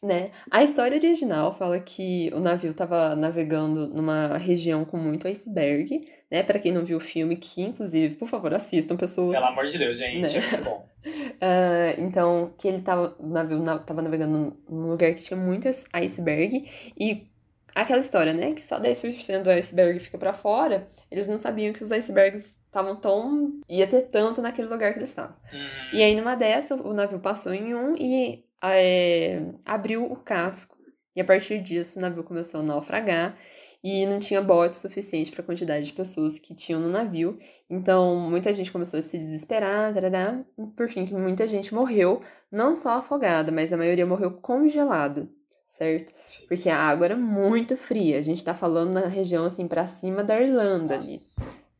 Né? A história original fala que o navio estava navegando numa região com muito iceberg, né? Para quem não viu o filme, que inclusive, por favor, assistam pessoas. Pelo amor de Deus, gente, Né? é muito bom. Ah, então, que ele tava, o navio na- tava navegando num lugar que tinha muito ice- iceberg e aquela história, né, que só 10% do iceberg fica pra fora, eles não sabiam que os icebergs estavam tão ia ter tanto naquele lugar que eles estavam. Uhum. E aí numa dessa, o navio passou em um e é, abriu o casco. E a partir disso, o navio começou a naufragar e não tinha bote suficiente para a quantidade de pessoas que tinham no navio. Então, muita gente começou a se desesperar, tarará. Por fim, muita gente morreu, não só afogada, mas a maioria morreu congelada, certo? Porque a água era muito fria. A gente tá falando na região assim para cima da Irlanda ali,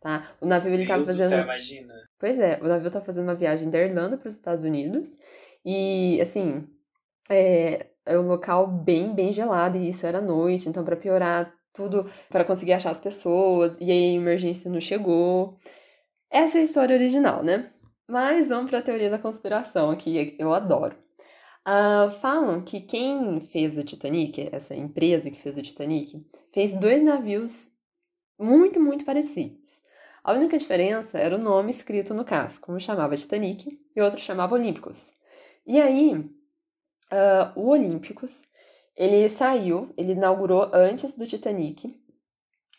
tá? O navio ele tava Deus do fazendo céu, imagina. Pois é, o navio tá fazendo uma viagem da Irlanda para os Estados Unidos e, assim, é, é um local bem, bem gelado e isso era noite, então para piorar tudo, para conseguir achar as pessoas e aí a emergência não chegou. Essa é a história original, né? Mas vamos para a teoria da conspiração aqui, eu adoro. Ah, falam que quem fez o Titanic, essa empresa que fez o Titanic, fez dois navios muito, muito parecidos. A única diferença era o nome escrito no casco. Um chamava Titanic e outro chamava Olímpicos. E aí, uh, o Olímpicos, ele saiu, ele inaugurou antes do Titanic,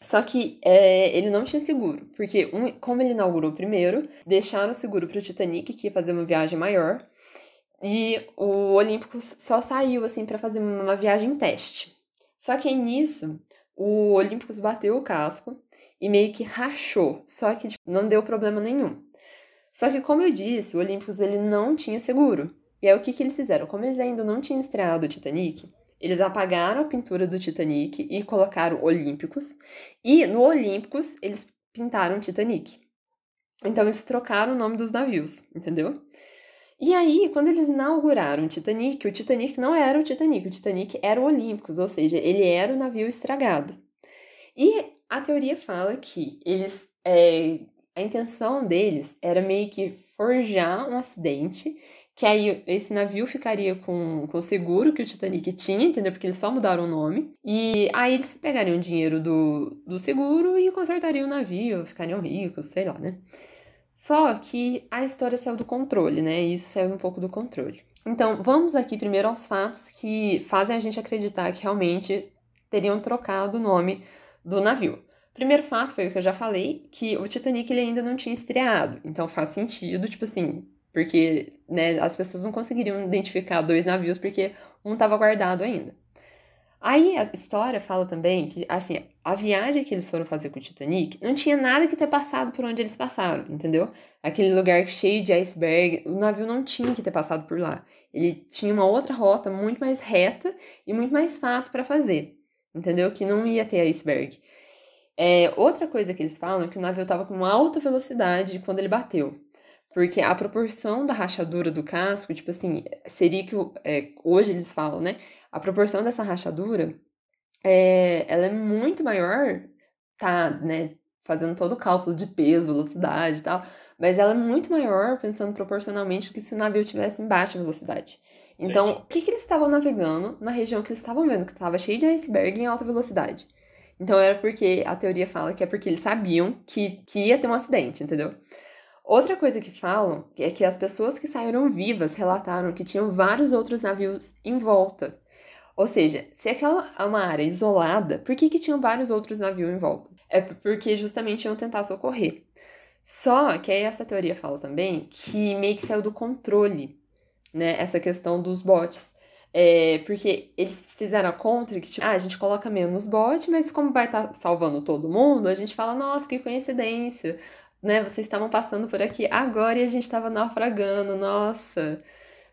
só que é, ele não tinha seguro, porque um, como ele inaugurou primeiro, deixaram o seguro para o Titanic, que ia fazer uma viagem maior, e o Olímpicos só saiu assim para fazer uma viagem teste. Só que nisso, o Olímpicos bateu o casco e meio que rachou, só que tipo, não deu problema nenhum. Só que como eu disse, o Olímpicos ele não tinha seguro. E aí o que, que eles fizeram? Como eles ainda não tinham estreado o Titanic, eles apagaram a pintura do Titanic e colocaram Olímpicos. E no Olímpicos eles pintaram Titanic. Então eles trocaram o nome dos navios, entendeu? E aí, quando eles inauguraram o Titanic, o Titanic não era o Titanic, o Titanic era o Olímpicos, ou seja, ele era o navio estragado. E a teoria fala que eles. É, a intenção deles era meio que forjar um acidente que aí esse navio ficaria com, com o seguro que o Titanic tinha, entendeu? Porque eles só mudaram o nome. E aí eles pegariam o dinheiro do, do seguro e consertariam o navio, ficariam ricos, sei lá, né? Só que a história saiu do controle, né? E isso saiu um pouco do controle. Então, vamos aqui primeiro aos fatos que fazem a gente acreditar que realmente teriam trocado o nome do navio. Primeiro fato foi o que eu já falei, que o Titanic ele ainda não tinha estreado. Então faz sentido, tipo assim, porque né, as pessoas não conseguiriam identificar dois navios porque um estava guardado ainda. Aí a história fala também que, assim, a viagem que eles foram fazer com o Titanic não tinha nada que ter passado por onde eles passaram, entendeu? Aquele lugar cheio de iceberg, o navio não tinha que ter passado por lá. Ele tinha uma outra rota muito mais reta e muito mais fácil para fazer, entendeu? Que não ia ter iceberg. É, outra coisa que eles falam é que o navio estava com alta velocidade quando ele bateu. Porque a proporção da rachadura do casco, tipo assim, seria que é, hoje eles falam, né? A proporção dessa rachadura, é, ela é muito maior, tá, né? Fazendo todo o cálculo de peso, velocidade e tal, mas ela é muito maior pensando proporcionalmente do que se o navio tivesse em baixa velocidade. Então, Entendi. o que, que eles estavam navegando na região que eles estavam vendo, que estava cheio de iceberg em alta velocidade? Então, era porque a teoria fala que é porque eles sabiam que, que ia ter um acidente, entendeu? Outra coisa que falam é que as pessoas que saíram vivas relataram que tinham vários outros navios em volta. Ou seja, se aquela é uma área isolada, por que, que tinham vários outros navios em volta? É porque justamente iam tentar socorrer. Só que aí essa teoria fala também que meio que saiu do controle, né? Essa questão dos botes. É, porque eles fizeram a contra que, tipo, ah, a gente coloca menos bot, mas como vai estar tá salvando todo mundo, a gente fala, nossa, que coincidência né? Vocês estavam passando por aqui agora e a gente estava naufragando, nossa.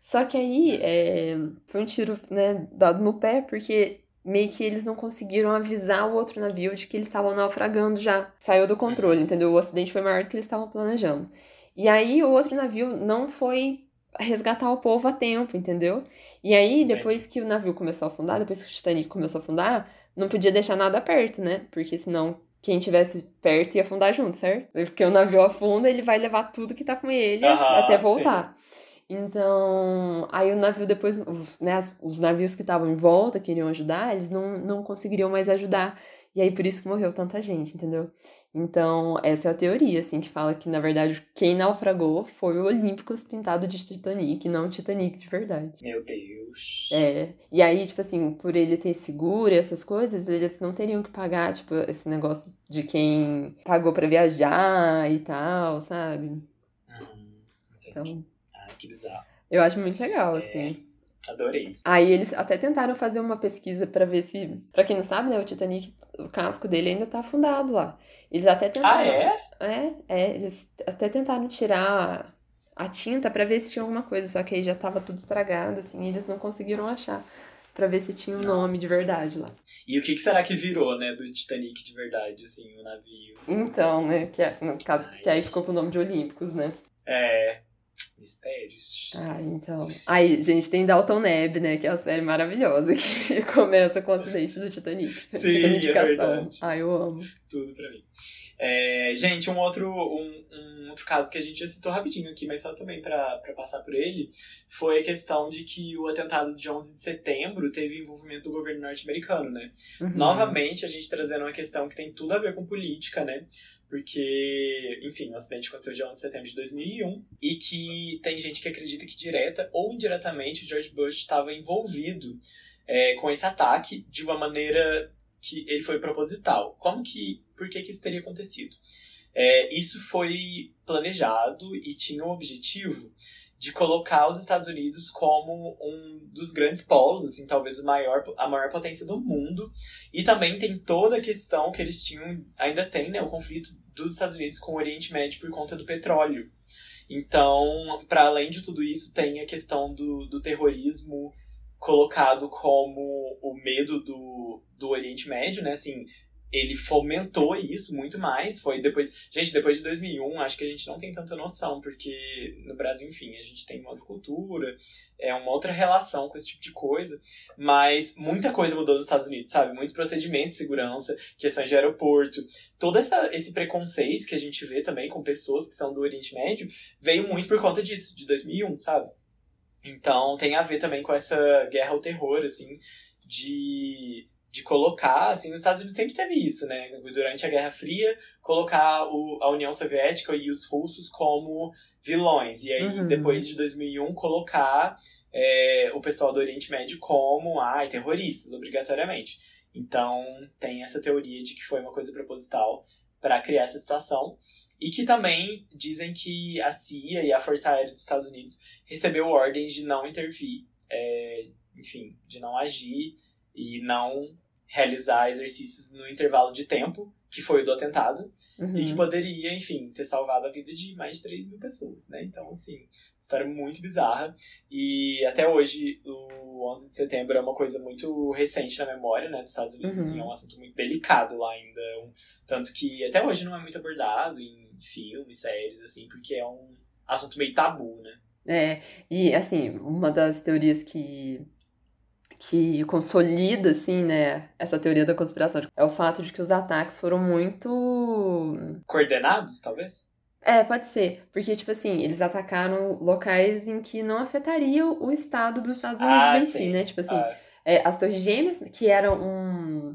Só que aí é, foi um tiro, né, dado no pé, porque meio que eles não conseguiram avisar o outro navio de que eles estavam naufragando já. Saiu do controle, entendeu? O acidente foi maior do que eles estavam planejando. E aí o outro navio não foi resgatar o povo a tempo, entendeu? E aí, depois que o navio começou a afundar, depois que o Titanic começou a afundar, não podia deixar nada perto, né? Porque senão quem tivesse perto ia afundar junto, certo? Porque o navio afunda, ele vai levar tudo que tá com ele até voltar. Sim. Então, aí o navio depois, os, né, os navios que estavam em volta, queriam ajudar, eles não, não conseguiriam mais ajudar. E aí por isso que morreu tanta gente, entendeu? Então, essa é a teoria, assim, que fala que, na verdade, quem naufragou foi o Olímpicos pintado de Titanic, não o Titanic de verdade. Meu Deus. É. E aí, tipo assim, por ele ter seguro e essas coisas, eles não teriam que pagar, tipo, esse negócio de quem pagou para viajar e tal, sabe? Hum, então. Ah, que bizarro. Eu acho muito legal, é. assim. Adorei. Aí eles até tentaram fazer uma pesquisa para ver se. Pra quem não sabe, né? O Titanic, o casco dele ainda tá afundado lá. Eles até tentaram. Ah, é? É, é. Eles até tentaram tirar a tinta para ver se tinha alguma coisa, só que aí já tava tudo estragado, assim, e eles não conseguiram achar para ver se tinha um Nossa. nome de verdade lá. E o que, que, será que virou, né, do Titanic de verdade, assim, o navio? Então, né, que é, no caso, Ai. que aí ficou com o nome de Olímpicos, né? É, Mistérios. Ah, então. Aí, gente, tem Dalton Neb, né? Que é a série maravilhosa que começa com o acidente do Titanic. Sim, é verdade. Ah, eu amo. Tudo pra mim. É, gente, um outro, um, um, outro caso que a gente já citou rapidinho aqui, mas só também para passar por ele, foi a questão de que o atentado de 11 de setembro teve envolvimento do governo norte-americano, né? Uhum. Novamente, a gente trazendo uma questão que tem tudo a ver com política, né? Porque, enfim, o acidente aconteceu dia 11 de setembro de 2001 e que tem gente que acredita que direta ou indiretamente o George Bush estava envolvido é, com esse ataque de uma maneira que ele foi proposital. Como que, por que que isso teria acontecido? É, isso foi planejado e tinha o objetivo de colocar os Estados Unidos como um dos grandes polos, assim, talvez o maior, a maior potência do mundo. E também tem toda a questão que eles tinham, ainda tem, né, o conflito dos Estados Unidos com o Oriente Médio por conta do petróleo. Então, para além de tudo isso, tem a questão do, do terrorismo colocado como o medo do, do Oriente Médio, né? Assim, ele fomentou isso muito mais. Foi depois. Gente, depois de 2001, acho que a gente não tem tanta noção, porque no Brasil, enfim, a gente tem uma outra cultura, é uma outra relação com esse tipo de coisa. Mas muita coisa mudou nos Estados Unidos, sabe? Muitos procedimentos de segurança, questões de aeroporto. Todo essa, esse preconceito que a gente vê também com pessoas que são do Oriente Médio veio muito por conta disso, de 2001, sabe? Então tem a ver também com essa guerra ao terror, assim, de de colocar, assim, os Estados Unidos sempre teve isso, né? Durante a Guerra Fria, colocar o, a União Soviética e os russos como vilões. E aí, Uhum. depois de 2001, colocar é, o pessoal do Oriente Médio como, ai, terroristas, obrigatoriamente. Então, tem essa teoria de que foi uma coisa proposital para criar essa situação. E que também dizem que a CIA e a Força Aérea dos Estados Unidos recebeu ordens de não intervir, é, enfim, de não agir e não realizar exercícios no intervalo de tempo, que foi o do atentado, Uhum. e que poderia, enfim, ter salvado a vida de mais de 3 mil pessoas, né? Então, assim, história muito bizarra. E até hoje, o 11 de setembro é uma coisa muito recente na memória, né, dos Estados Unidos, Uhum. assim, é um assunto muito delicado lá ainda. um- tanto que até hoje não é muito abordado em filmes, séries, assim, porque é um assunto meio tabu, né? É, e assim, uma das teorias que, que consolida, assim, né, essa teoria da conspiração é o fato de que os ataques foram muito. Coordenados, talvez? É, pode ser, porque, tipo assim, eles atacaram locais em que não afetariam o estado dos Estados Unidos Ah, em sim. si, né? Tipo assim, Ah, é, as Torres Gêmeas, que eram um,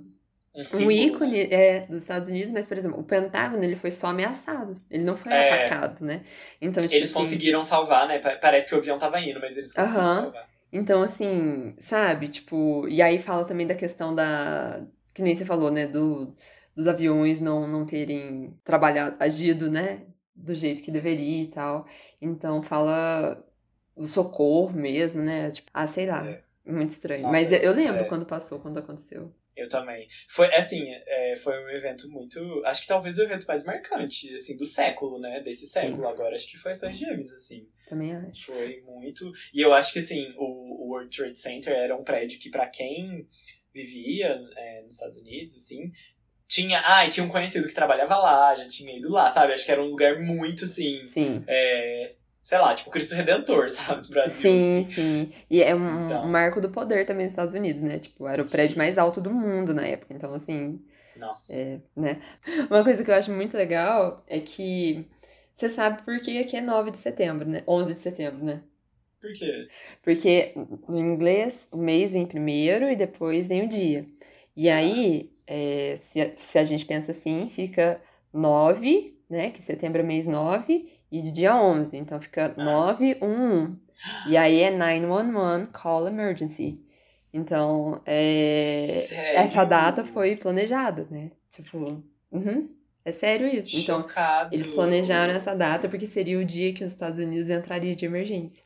um, um símbolo, ícone né? é, dos Estados Unidos, mas, por exemplo, o Pentágono, ele foi só ameaçado, ele não foi É. atacado, né? Então, tipo Eles assim, conseguiram salvar, né? Pa- Parece que o avião tava indo, mas eles conseguiram Aham. salvar. Então, assim, sabe, tipo, e aí fala também da questão da, que nem você falou, né, do, dos aviões não, não terem trabalhado, agido, né, do jeito que deveria e tal. Então, fala do socorro mesmo, né, tipo, ah, sei lá, É. muito estranho. Nossa, Mas eu- eu lembro é. quando passou, quando aconteceu. Eu também. Foi, assim, é, foi um evento muito. Acho que talvez o evento mais marcante, assim, do século, né? Desse século agora. Acho que foi as Torres Gêmeas, assim. Também acho. Foi muito. E eu acho que, assim, o, o World Trade Center era um prédio que, pra quem vivia é, nos Estados Unidos, assim. Tinha. Ah, e tinha um conhecido que trabalhava lá, já tinha ido lá, sabe? Acho que era um lugar muito, assim. Sim. É, sei lá, tipo Cristo Redentor, sabe? Do Brasil. Sim, assim. sim. E é um, Então. um marco do poder também dos Estados Unidos, né? Tipo, era o prédio Sim. mais alto do mundo na época. Então, assim, Nossa. É, né? Uma coisa que eu acho muito legal é que você sabe por que aqui é 9 de setembro, né? 11 de setembro, né? Por quê? Porque no inglês o mês vem primeiro e depois vem o dia. E aí, é, se, a- se a gente pensa assim, fica 9, né? Que setembro é mês 9 e de dia 11. Então fica 911. E aí é 911, call emergency. Então, é, essa data foi planejada, né? Tipo, uhum, é sério isso. Então, Chocado. eles planejaram essa data porque seria o dia que os Estados Unidos entraria de emergência.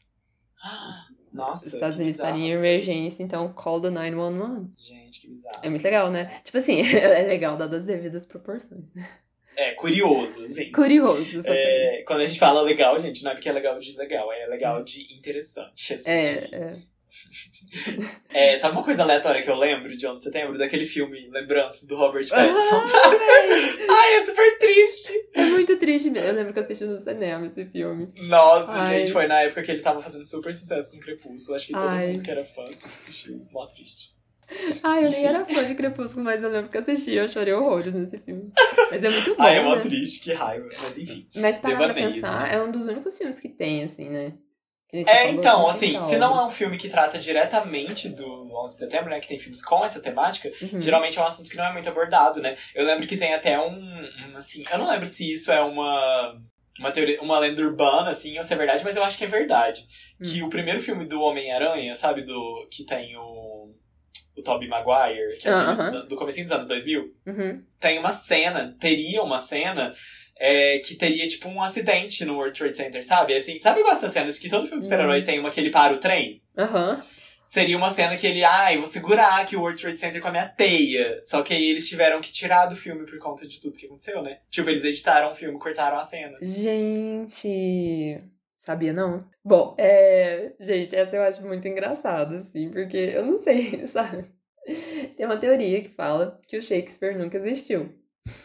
Nossa. Os Estados Unidos bizarro, estariam em emergência, então call the 911. Gente, que bizarro. É muito legal, né? Tipo assim, é legal dadas as devidas proporções. né? É, curioso, assim. Curioso, É, quando a gente fala legal, gente, não é porque é legal de legal, é legal de interessante. Assim, É, de- é. É, sabe uma coisa aleatória que eu lembro de 11 de setembro? Daquele filme Lembranças do Robert Ah, Pattinson, sabe? véi, Ai, é super triste. é muito triste mesmo. Eu lembro que eu assisti no cinema esse filme. Nossa, Ai. gente, foi na época que ele tava fazendo super sucesso com Crepúsculo. Acho que todo Ai. mundo que era fã assistiu. Mó triste. Ai, eu nem era fã de Crepúsculo, mas eu lembro que assisti. Eu chorei horrores nesse filme. Mas é muito bom, Ai, é mó né? triste, que raiva. Mas enfim. Mas parar pra pensar, né? é um dos únicos filmes que tem, assim, né? É, então, assim, se não algo. é um filme que trata diretamente do 11 de setembro, né, que tem filmes com essa temática, Uhum. geralmente é um assunto que não é muito abordado, né? Eu lembro que tem até um, um, assim, eu não lembro se isso é uma uma teoria, uma lenda urbana assim, ou se é verdade, mas eu acho que é verdade. Que Hum. o primeiro filme do Homem-Aranha, sabe, do que tem o o Tobey Maguire, que é dos aham. an- do comecinho dos anos 2000, Uhum. tem uma cena, teria uma cena é, que teria, tipo, um acidente no World Trade Center, sabe? Assim, sabe igual essas cenas que todo filme de super-herói Hum. tem uma que ele para o trem? Aham. Seria uma cena que ele, ai, vou segurar aqui o World Trade Center com a minha teia. Só que aí eles tiveram que tirar do filme por conta de tudo que aconteceu, né? Tipo, eles editaram o filme, cortaram a cena. Gente. Sabia não? Bom, é. Gente, essa eu acho muito engraçada, assim, porque eu não sei, sabe? Tem uma teoria que fala que o Shakespeare nunca existiu.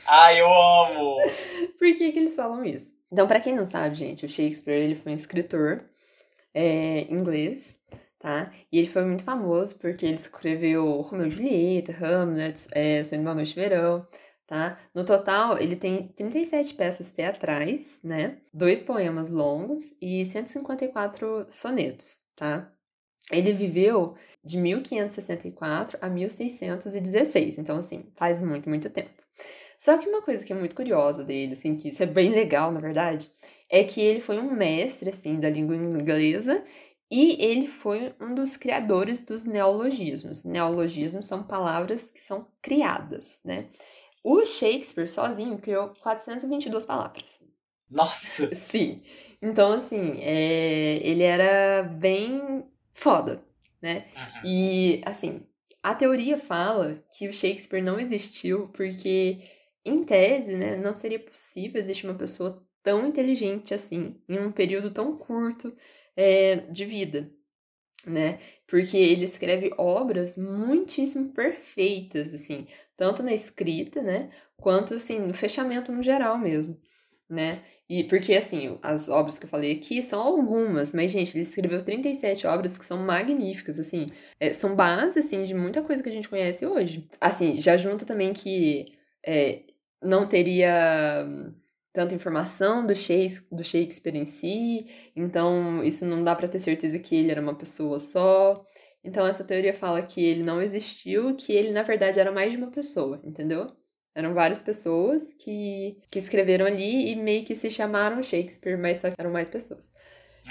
Ai, eu amo! Por que, que eles falam isso? Então, pra quem não sabe, gente, o Shakespeare ele foi um escritor é, inglês, tá? E ele foi muito famoso porque ele escreveu Romeu e Julieta, Hamlet, é, Sonho de uma Noite de Verão, tá? No total, ele tem 37 peças teatrais, né? Dois poemas longos e 154 sonetos, tá? Ele viveu de 1564 a 1616, então, assim, faz muito, muito tempo. Só que uma coisa que é muito curiosa dele, assim, que isso é bem legal, na verdade, é que ele foi um mestre, assim, da língua inglesa e ele foi um dos criadores dos neologismos. Neologismos são palavras que são criadas, né? O Shakespeare sozinho criou 422 palavras. Nossa! Sim. Então, assim, é, ele era bem foda, né? Uhum. E, assim, a teoria fala que o Shakespeare não existiu porque, em tese, né, não seria possível existir uma pessoa tão inteligente assim, em um período tão curto é, de vida, né? Porque ele escreve obras muitíssimo perfeitas, assim, tanto na escrita, né, quanto, assim, no fechamento no geral mesmo, né? E porque, assim, as obras que eu falei aqui são algumas, mas, gente, ele escreveu 37 obras que são magníficas, assim, é, são bases, assim, de muita coisa que a gente conhece hoje. Assim, já junta também que é, não teria tanta informação do Shakespeare, do Shakespeare em si, então isso não dá pra ter certeza que ele era uma pessoa só. Então essa teoria fala que ele não existiu, que ele na verdade era mais de uma pessoa, entendeu? Eram várias pessoas que, que escreveram ali e meio que se chamaram Shakespeare, mas só que eram mais pessoas.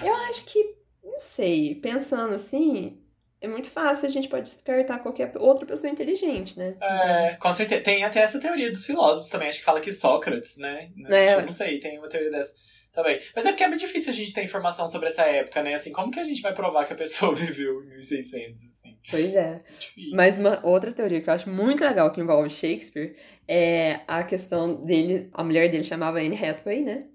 Eu acho que, não sei, pensando assim, é muito fácil, a gente pode descartar qualquer outra pessoa inteligente, né? É, com certeza. Tem até essa teoria dos filósofos também. Acho que fala que Sócrates, né? Não, É. existiu, não sei, tem uma teoria dessa também. Mas é porque é muito difícil a gente ter informação sobre essa época, né? Assim, como que a gente vai provar que a pessoa viveu em 1600, assim? Pois é. É difícil. Mas uma outra teoria que eu acho muito legal que envolve Shakespeare é a questão dele, a mulher dele chamava Anne Hathaway, né?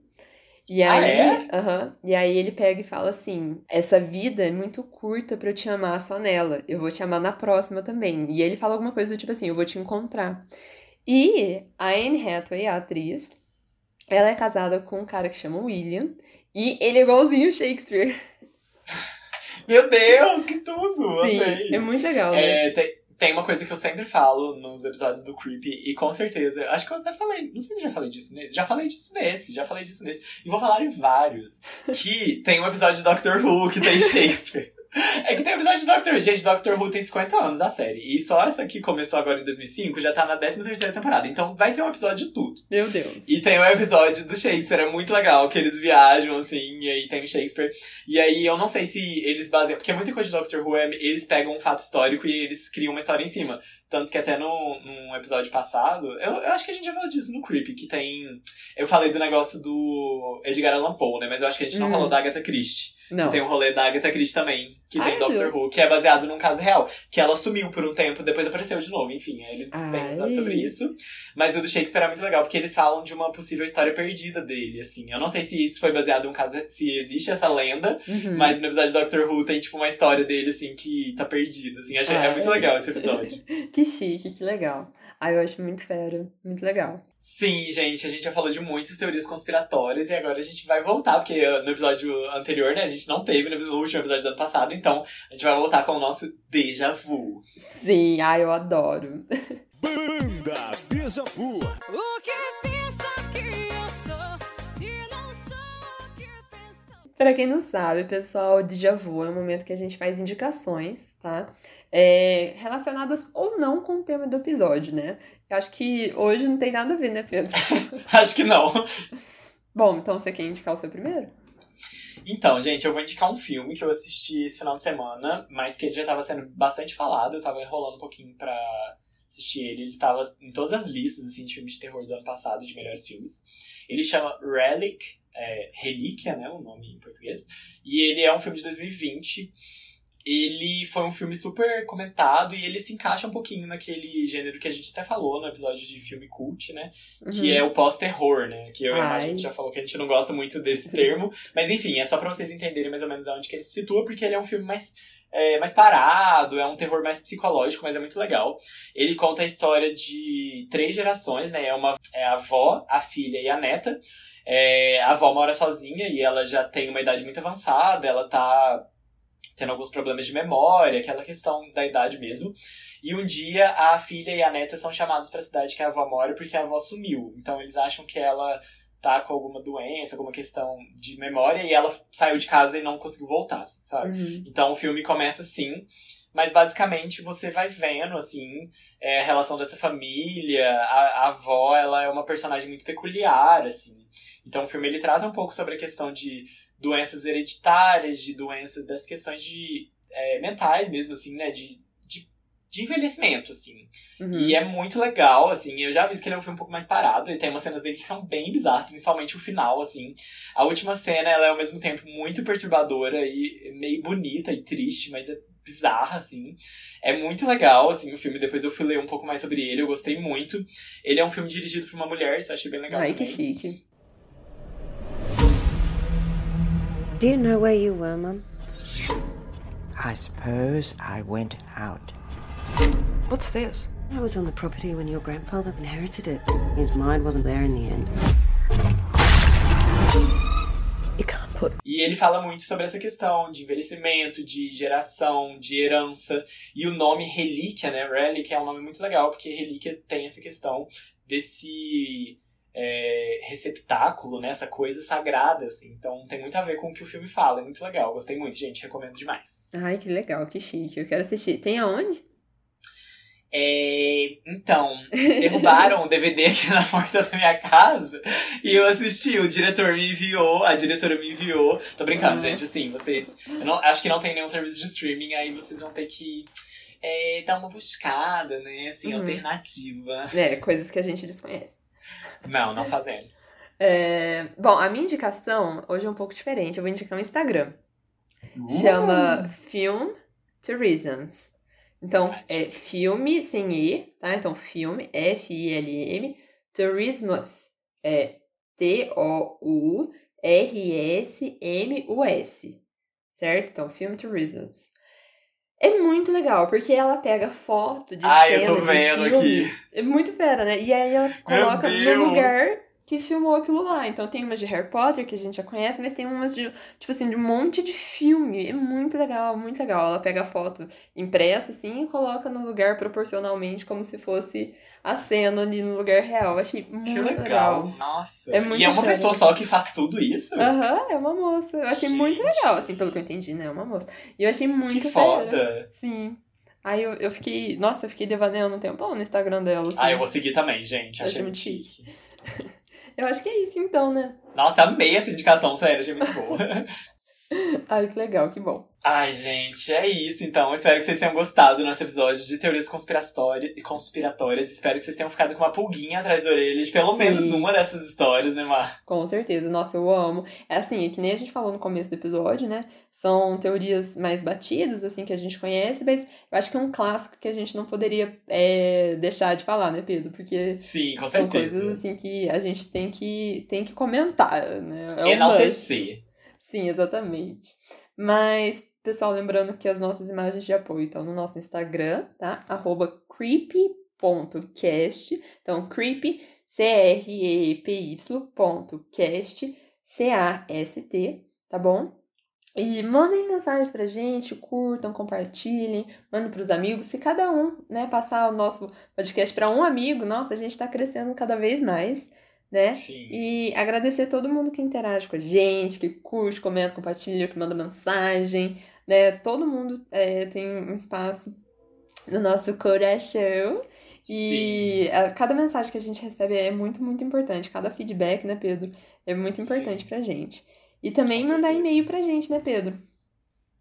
E Ah, aí, é? aham, e aí ele pega e fala assim: essa vida é muito curta pra eu te amar só nela. Eu vou te amar na próxima também. E ele fala alguma coisa do tipo assim: eu vou te encontrar. E a Anne Hathaway, a atriz, ela é casada com um cara que chama William. E ele é igualzinho Shakespeare. Meu Deus, que tudo! Sim, Amei! é muito legal, né? É, tem, tem uma coisa que eu sempre falo nos episódios do Creepy, e com certeza, acho que eu até falei, não sei se eu já falei disso nesse, já falei disso nesse, já falei disso nesse, e vou falar em vários, que tem um episódio de Doctor Who que tem Shakespeare. É que tem episódio de Doctor Who. Gente, Doctor Who tem 50 anos a série. E só essa aqui começou agora em 2005, já tá na 13ª temporada. Então vai ter um episódio de tudo. Meu Deus. E tem um episódio do Shakespeare, é muito legal, que eles viajam, assim, e aí tem o Shakespeare. E aí eu não sei se eles baseiam, porque muita coisa de Doctor Who, é, eles pegam um fato histórico e eles criam uma história em cima. Tanto que até no, num episódio passado, eu, eu acho que a gente já falou disso no Creepy, que tem... Eu falei do negócio do Edgar Allan Poe, né? Mas eu acho que a gente não Uhum. falou da Agatha Christie. Não. Tem um rolê da Agatha Christie também, que Ai, tem Doctor meu Deus. Who, que é baseado num caso real. Que ela sumiu por um tempo, depois apareceu de novo. Enfim, eles têm Ai. episódio sobre isso. Mas o do Shakespeare é muito legal, porque eles falam de uma possível história perdida dele, assim. Eu não sei se isso foi baseado em um caso, se existe essa lenda, Uhum. mas no episódio de Doctor Who tem, tipo, uma história dele, assim, que tá perdida, assim. Achei, é Ai. muito legal esse episódio. Que chique, que legal. Ah, eu acho muito fera, muito legal. Sim, gente, a gente já falou de muitas teorias conspiratórias e agora a gente vai voltar, porque uh, no episódio anterior, né, a gente não teve no último episódio do ano passado, então a gente vai voltar com o nosso déjà vu. Sim, ah, eu adoro. Banda Beija Vu. O que pensa que eu sou? Se não sou o que pensa. Pra quem não sabe, pessoal, Déjà Vu é um momento que a gente faz indicações, tá? É, relacionadas ou não com o tema do episódio, né? Eu acho que hoje não tem nada a ver, né, Pedro? Acho que não. Bom, então você quer indicar o seu primeiro? Então, gente, eu vou indicar um filme que eu assisti esse final de semana, mas que ele já tava sendo bastante falado, eu tava enrolando um pouquinho pra assistir ele. Ele tava em todas as listas assim, de filmes de terror do ano passado, de melhores filmes. Ele chama Relic, é, Relíquia, né, o nome em português. E ele é um filme de 2020. Ele foi um filme super comentado e ele se encaixa um pouquinho naquele gênero que a gente até falou no episódio de filme cult, né? Que é o pós-terror, né? Que eu e a gente já falou que a gente não gosta muito desse termo. Mas enfim, é só pra vocês entenderem mais ou menos onde que ele se situa, porque ele é um filme mais, é, mais parado, é um terror mais psicológico, mas é muito legal. Ele conta a história de três gerações, né? É, uma, é a avó, a filha e a neta. É, a avó mora sozinha e ela já tem uma idade muito avançada, ela tá tendo alguns problemas de memória, aquela questão da idade mesmo. E um dia a filha e a neta são chamados pra cidade que a avó mora porque a avó sumiu. Então eles acham que ela tá com alguma doença, alguma questão de memória e ela saiu de casa e não conseguiu voltar, sabe? Uhum. Então o filme começa assim, mas basicamente você vai vendo assim é, a relação dessa família, a, a avó ela é uma personagem muito peculiar assim. Então o filme ele trata um pouco sobre a questão de doenças hereditárias, de doenças das questões de é, mentais mesmo assim, né, de, de, de envelhecimento assim. Uhum. E é muito legal, assim, eu já vi que ele é um filme um pouco mais parado, e tem umas cenas dele que são bem bizarras, principalmente o final, assim. A última cena, ela é ao mesmo tempo muito perturbadora e meio bonita e triste, mas é bizarra, assim. É muito legal, assim, o filme. Depois eu fui ler um pouco mais sobre ele, eu gostei muito. Ele é um filme dirigido por uma mulher, isso eu achei bem legal Ai, também. que chique. Do you know where you were, Mum? I suppose I went out. What's this? I was on the property when your grandfather inherited it. His mind wasn't there in the end. You can't put E ele fala muito sobre essa questão de envelhecimento, de geração, de herança. E o nome relíquia, né? Relic é um nome muito legal, porque relíquia tem essa questão desse é, receptáculo, né? Essa coisa sagrada, assim. Então tem muito a ver com o que o filme fala. É muito legal. Gostei muito, gente. Recomendo demais. Ai, que legal, que chique. Eu quero assistir. Tem aonde? É, então, derrubaram o DVD aqui na porta da minha casa e eu assisti. O diretor me enviou, a diretora me enviou. Tô brincando, Uhum. gente, assim, vocês. Não, acho que não tem nenhum serviço de streaming, aí vocês vão ter que é, dar uma buscada, né? Assim, Uhum. alternativa. É, coisas que a gente desconhece. Não, não fazemos. É, bom, a minha indicação hoje é um pouco diferente. Eu vou indicar um Instagram. Uh! Chama Film Tourisms. Então, é filme sem E, tá? Então, filme, F-I-L-M, Tourismus, é T-O-U-R-S-M-U-S, certo? Então, Film Tourisms. É muito legal, porque ela pega foto de Ai, eu cena tô vendo filme. aqui. É muito fera, né? E aí ela coloca no lugar que filmou aquilo lá. Então tem umas de Harry Potter, que a gente já conhece, mas tem umas de, tipo assim, de um monte de filme. É muito legal, muito legal. Ela pega a foto impressa, assim, e coloca no lugar proporcionalmente, como se fosse a cena ali no lugar real. Achei Que muito legal. legal. Nossa. É muito e é uma legal. pessoa só que faz tudo isso? Aham, é uma moça. Eu achei muito Gente. legal, assim, pelo que eu entendi, né? É uma moça. E eu achei muito que foda. Sim. Aí eu, eu fiquei. Nossa, eu fiquei devaneando um tempão no Instagram dela. assim. Ah, eu vou seguir também, gente. Achei achei muito muito chique. Eu acho que é isso então, né? Nossa, amei essa indicação, sério, achei muito boa. Ai, que legal, que bom. Ai, gente, é isso então. Espero que vocês tenham gostado do nosso episódio de teorias conspiratórias. conspiratórias. Espero que vocês tenham ficado com uma pulguinha atrás da orelha de pelo Sim. menos uma dessas histórias, né, Mar? Com certeza. Nossa, eu amo. É assim, é que nem a gente falou no começo do episódio, né? São teorias mais batidas, assim, que a gente conhece, mas eu acho que é um clássico que a gente não poderia é, deixar de falar, né, Pedro? Porque Sim, com são certeza. coisas, assim, que a gente tem que, tem que comentar, né? É um must. Sim, exatamente. Mas, pessoal, lembrando que as nossas imagens de apoio estão no nosso Instagram, tá? Arroba creepy.cast. Então, creepy, C-R-E-P-Y ponto cast, C-A-S-T, tá bom? E mandem mensagens pra gente, curtam, compartilhem, mandem pros amigos. Se cada um, né, passar o nosso podcast pra um amigo, nossa, a gente tá crescendo cada vez mais, né? Sim. E agradecer todo mundo que interage com a gente, que curte, comenta, compartilha, que manda mensagem, né? Todo mundo é, tem um espaço no nosso coração. E a- cada mensagem que a gente recebe é muito, muito importante. Cada feedback, né, Pedro? É muito importante Sim. pra gente. E também mandar e-mail pra gente, né, Pedro?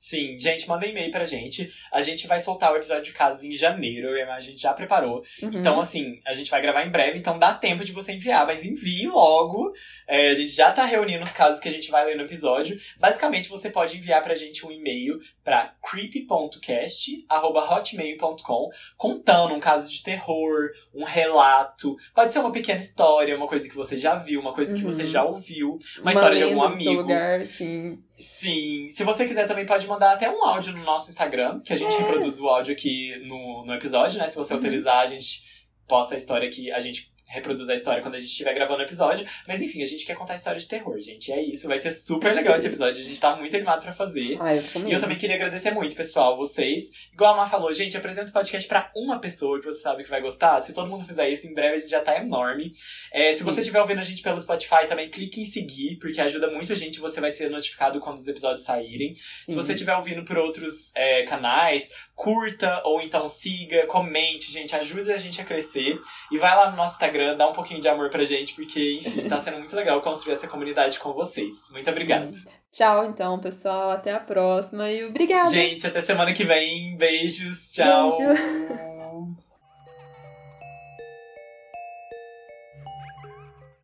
Sim, gente, manda e-mail pra gente. A gente vai soltar o episódio de casa em janeiro, a gente já preparou. Uhum. Então, assim, a gente vai gravar em breve, então dá tempo de você enviar, mas envie logo. É, a gente já tá reunindo os casos que a gente vai ler no episódio. Basicamente, você pode enviar pra gente um e-mail pra creepy.cast.hotmail.com contando um caso de terror, um relato. Pode ser uma pequena história, uma coisa que você já viu, uma coisa que Uhum. você já ouviu, uma, história de algum amigo. lugar, sim. Sim. Se você quiser, também pode mandar até um áudio no nosso Instagram, que a gente É. reproduz o áudio aqui no, no episódio, né? Se você Uhum. autorizar, a gente posta a história aqui, a gente reproduz a história quando a gente estiver gravando o episódio. Mas enfim, a gente quer contar história de terror, gente. É isso, vai ser super legal esse episódio. A gente tá muito animado pra fazer. Ai, eu fico E eu também queria agradecer muito, pessoal, vocês. Igual a Má falou, gente, apresenta o podcast pra uma pessoa que você sabe que vai gostar. Se todo mundo fizer isso, em breve a gente já tá enorme. É, se você Sim. estiver ouvindo a gente pelo Spotify, também clique em seguir, porque ajuda muito a gente. Você vai ser notificado quando os episódios saírem. Se Sim. você estiver ouvindo por outros é, canais, curta ou então siga, comente, gente, ajuda a gente a crescer. E vai lá no nosso Instagram, dá um pouquinho de amor pra gente, porque, enfim, tá sendo muito legal construir essa comunidade com vocês. Muito obrigado. Tchau, então, pessoal. Até a próxima e obrigada. Gente, até semana que vem. Beijos. Tchau. Beijo.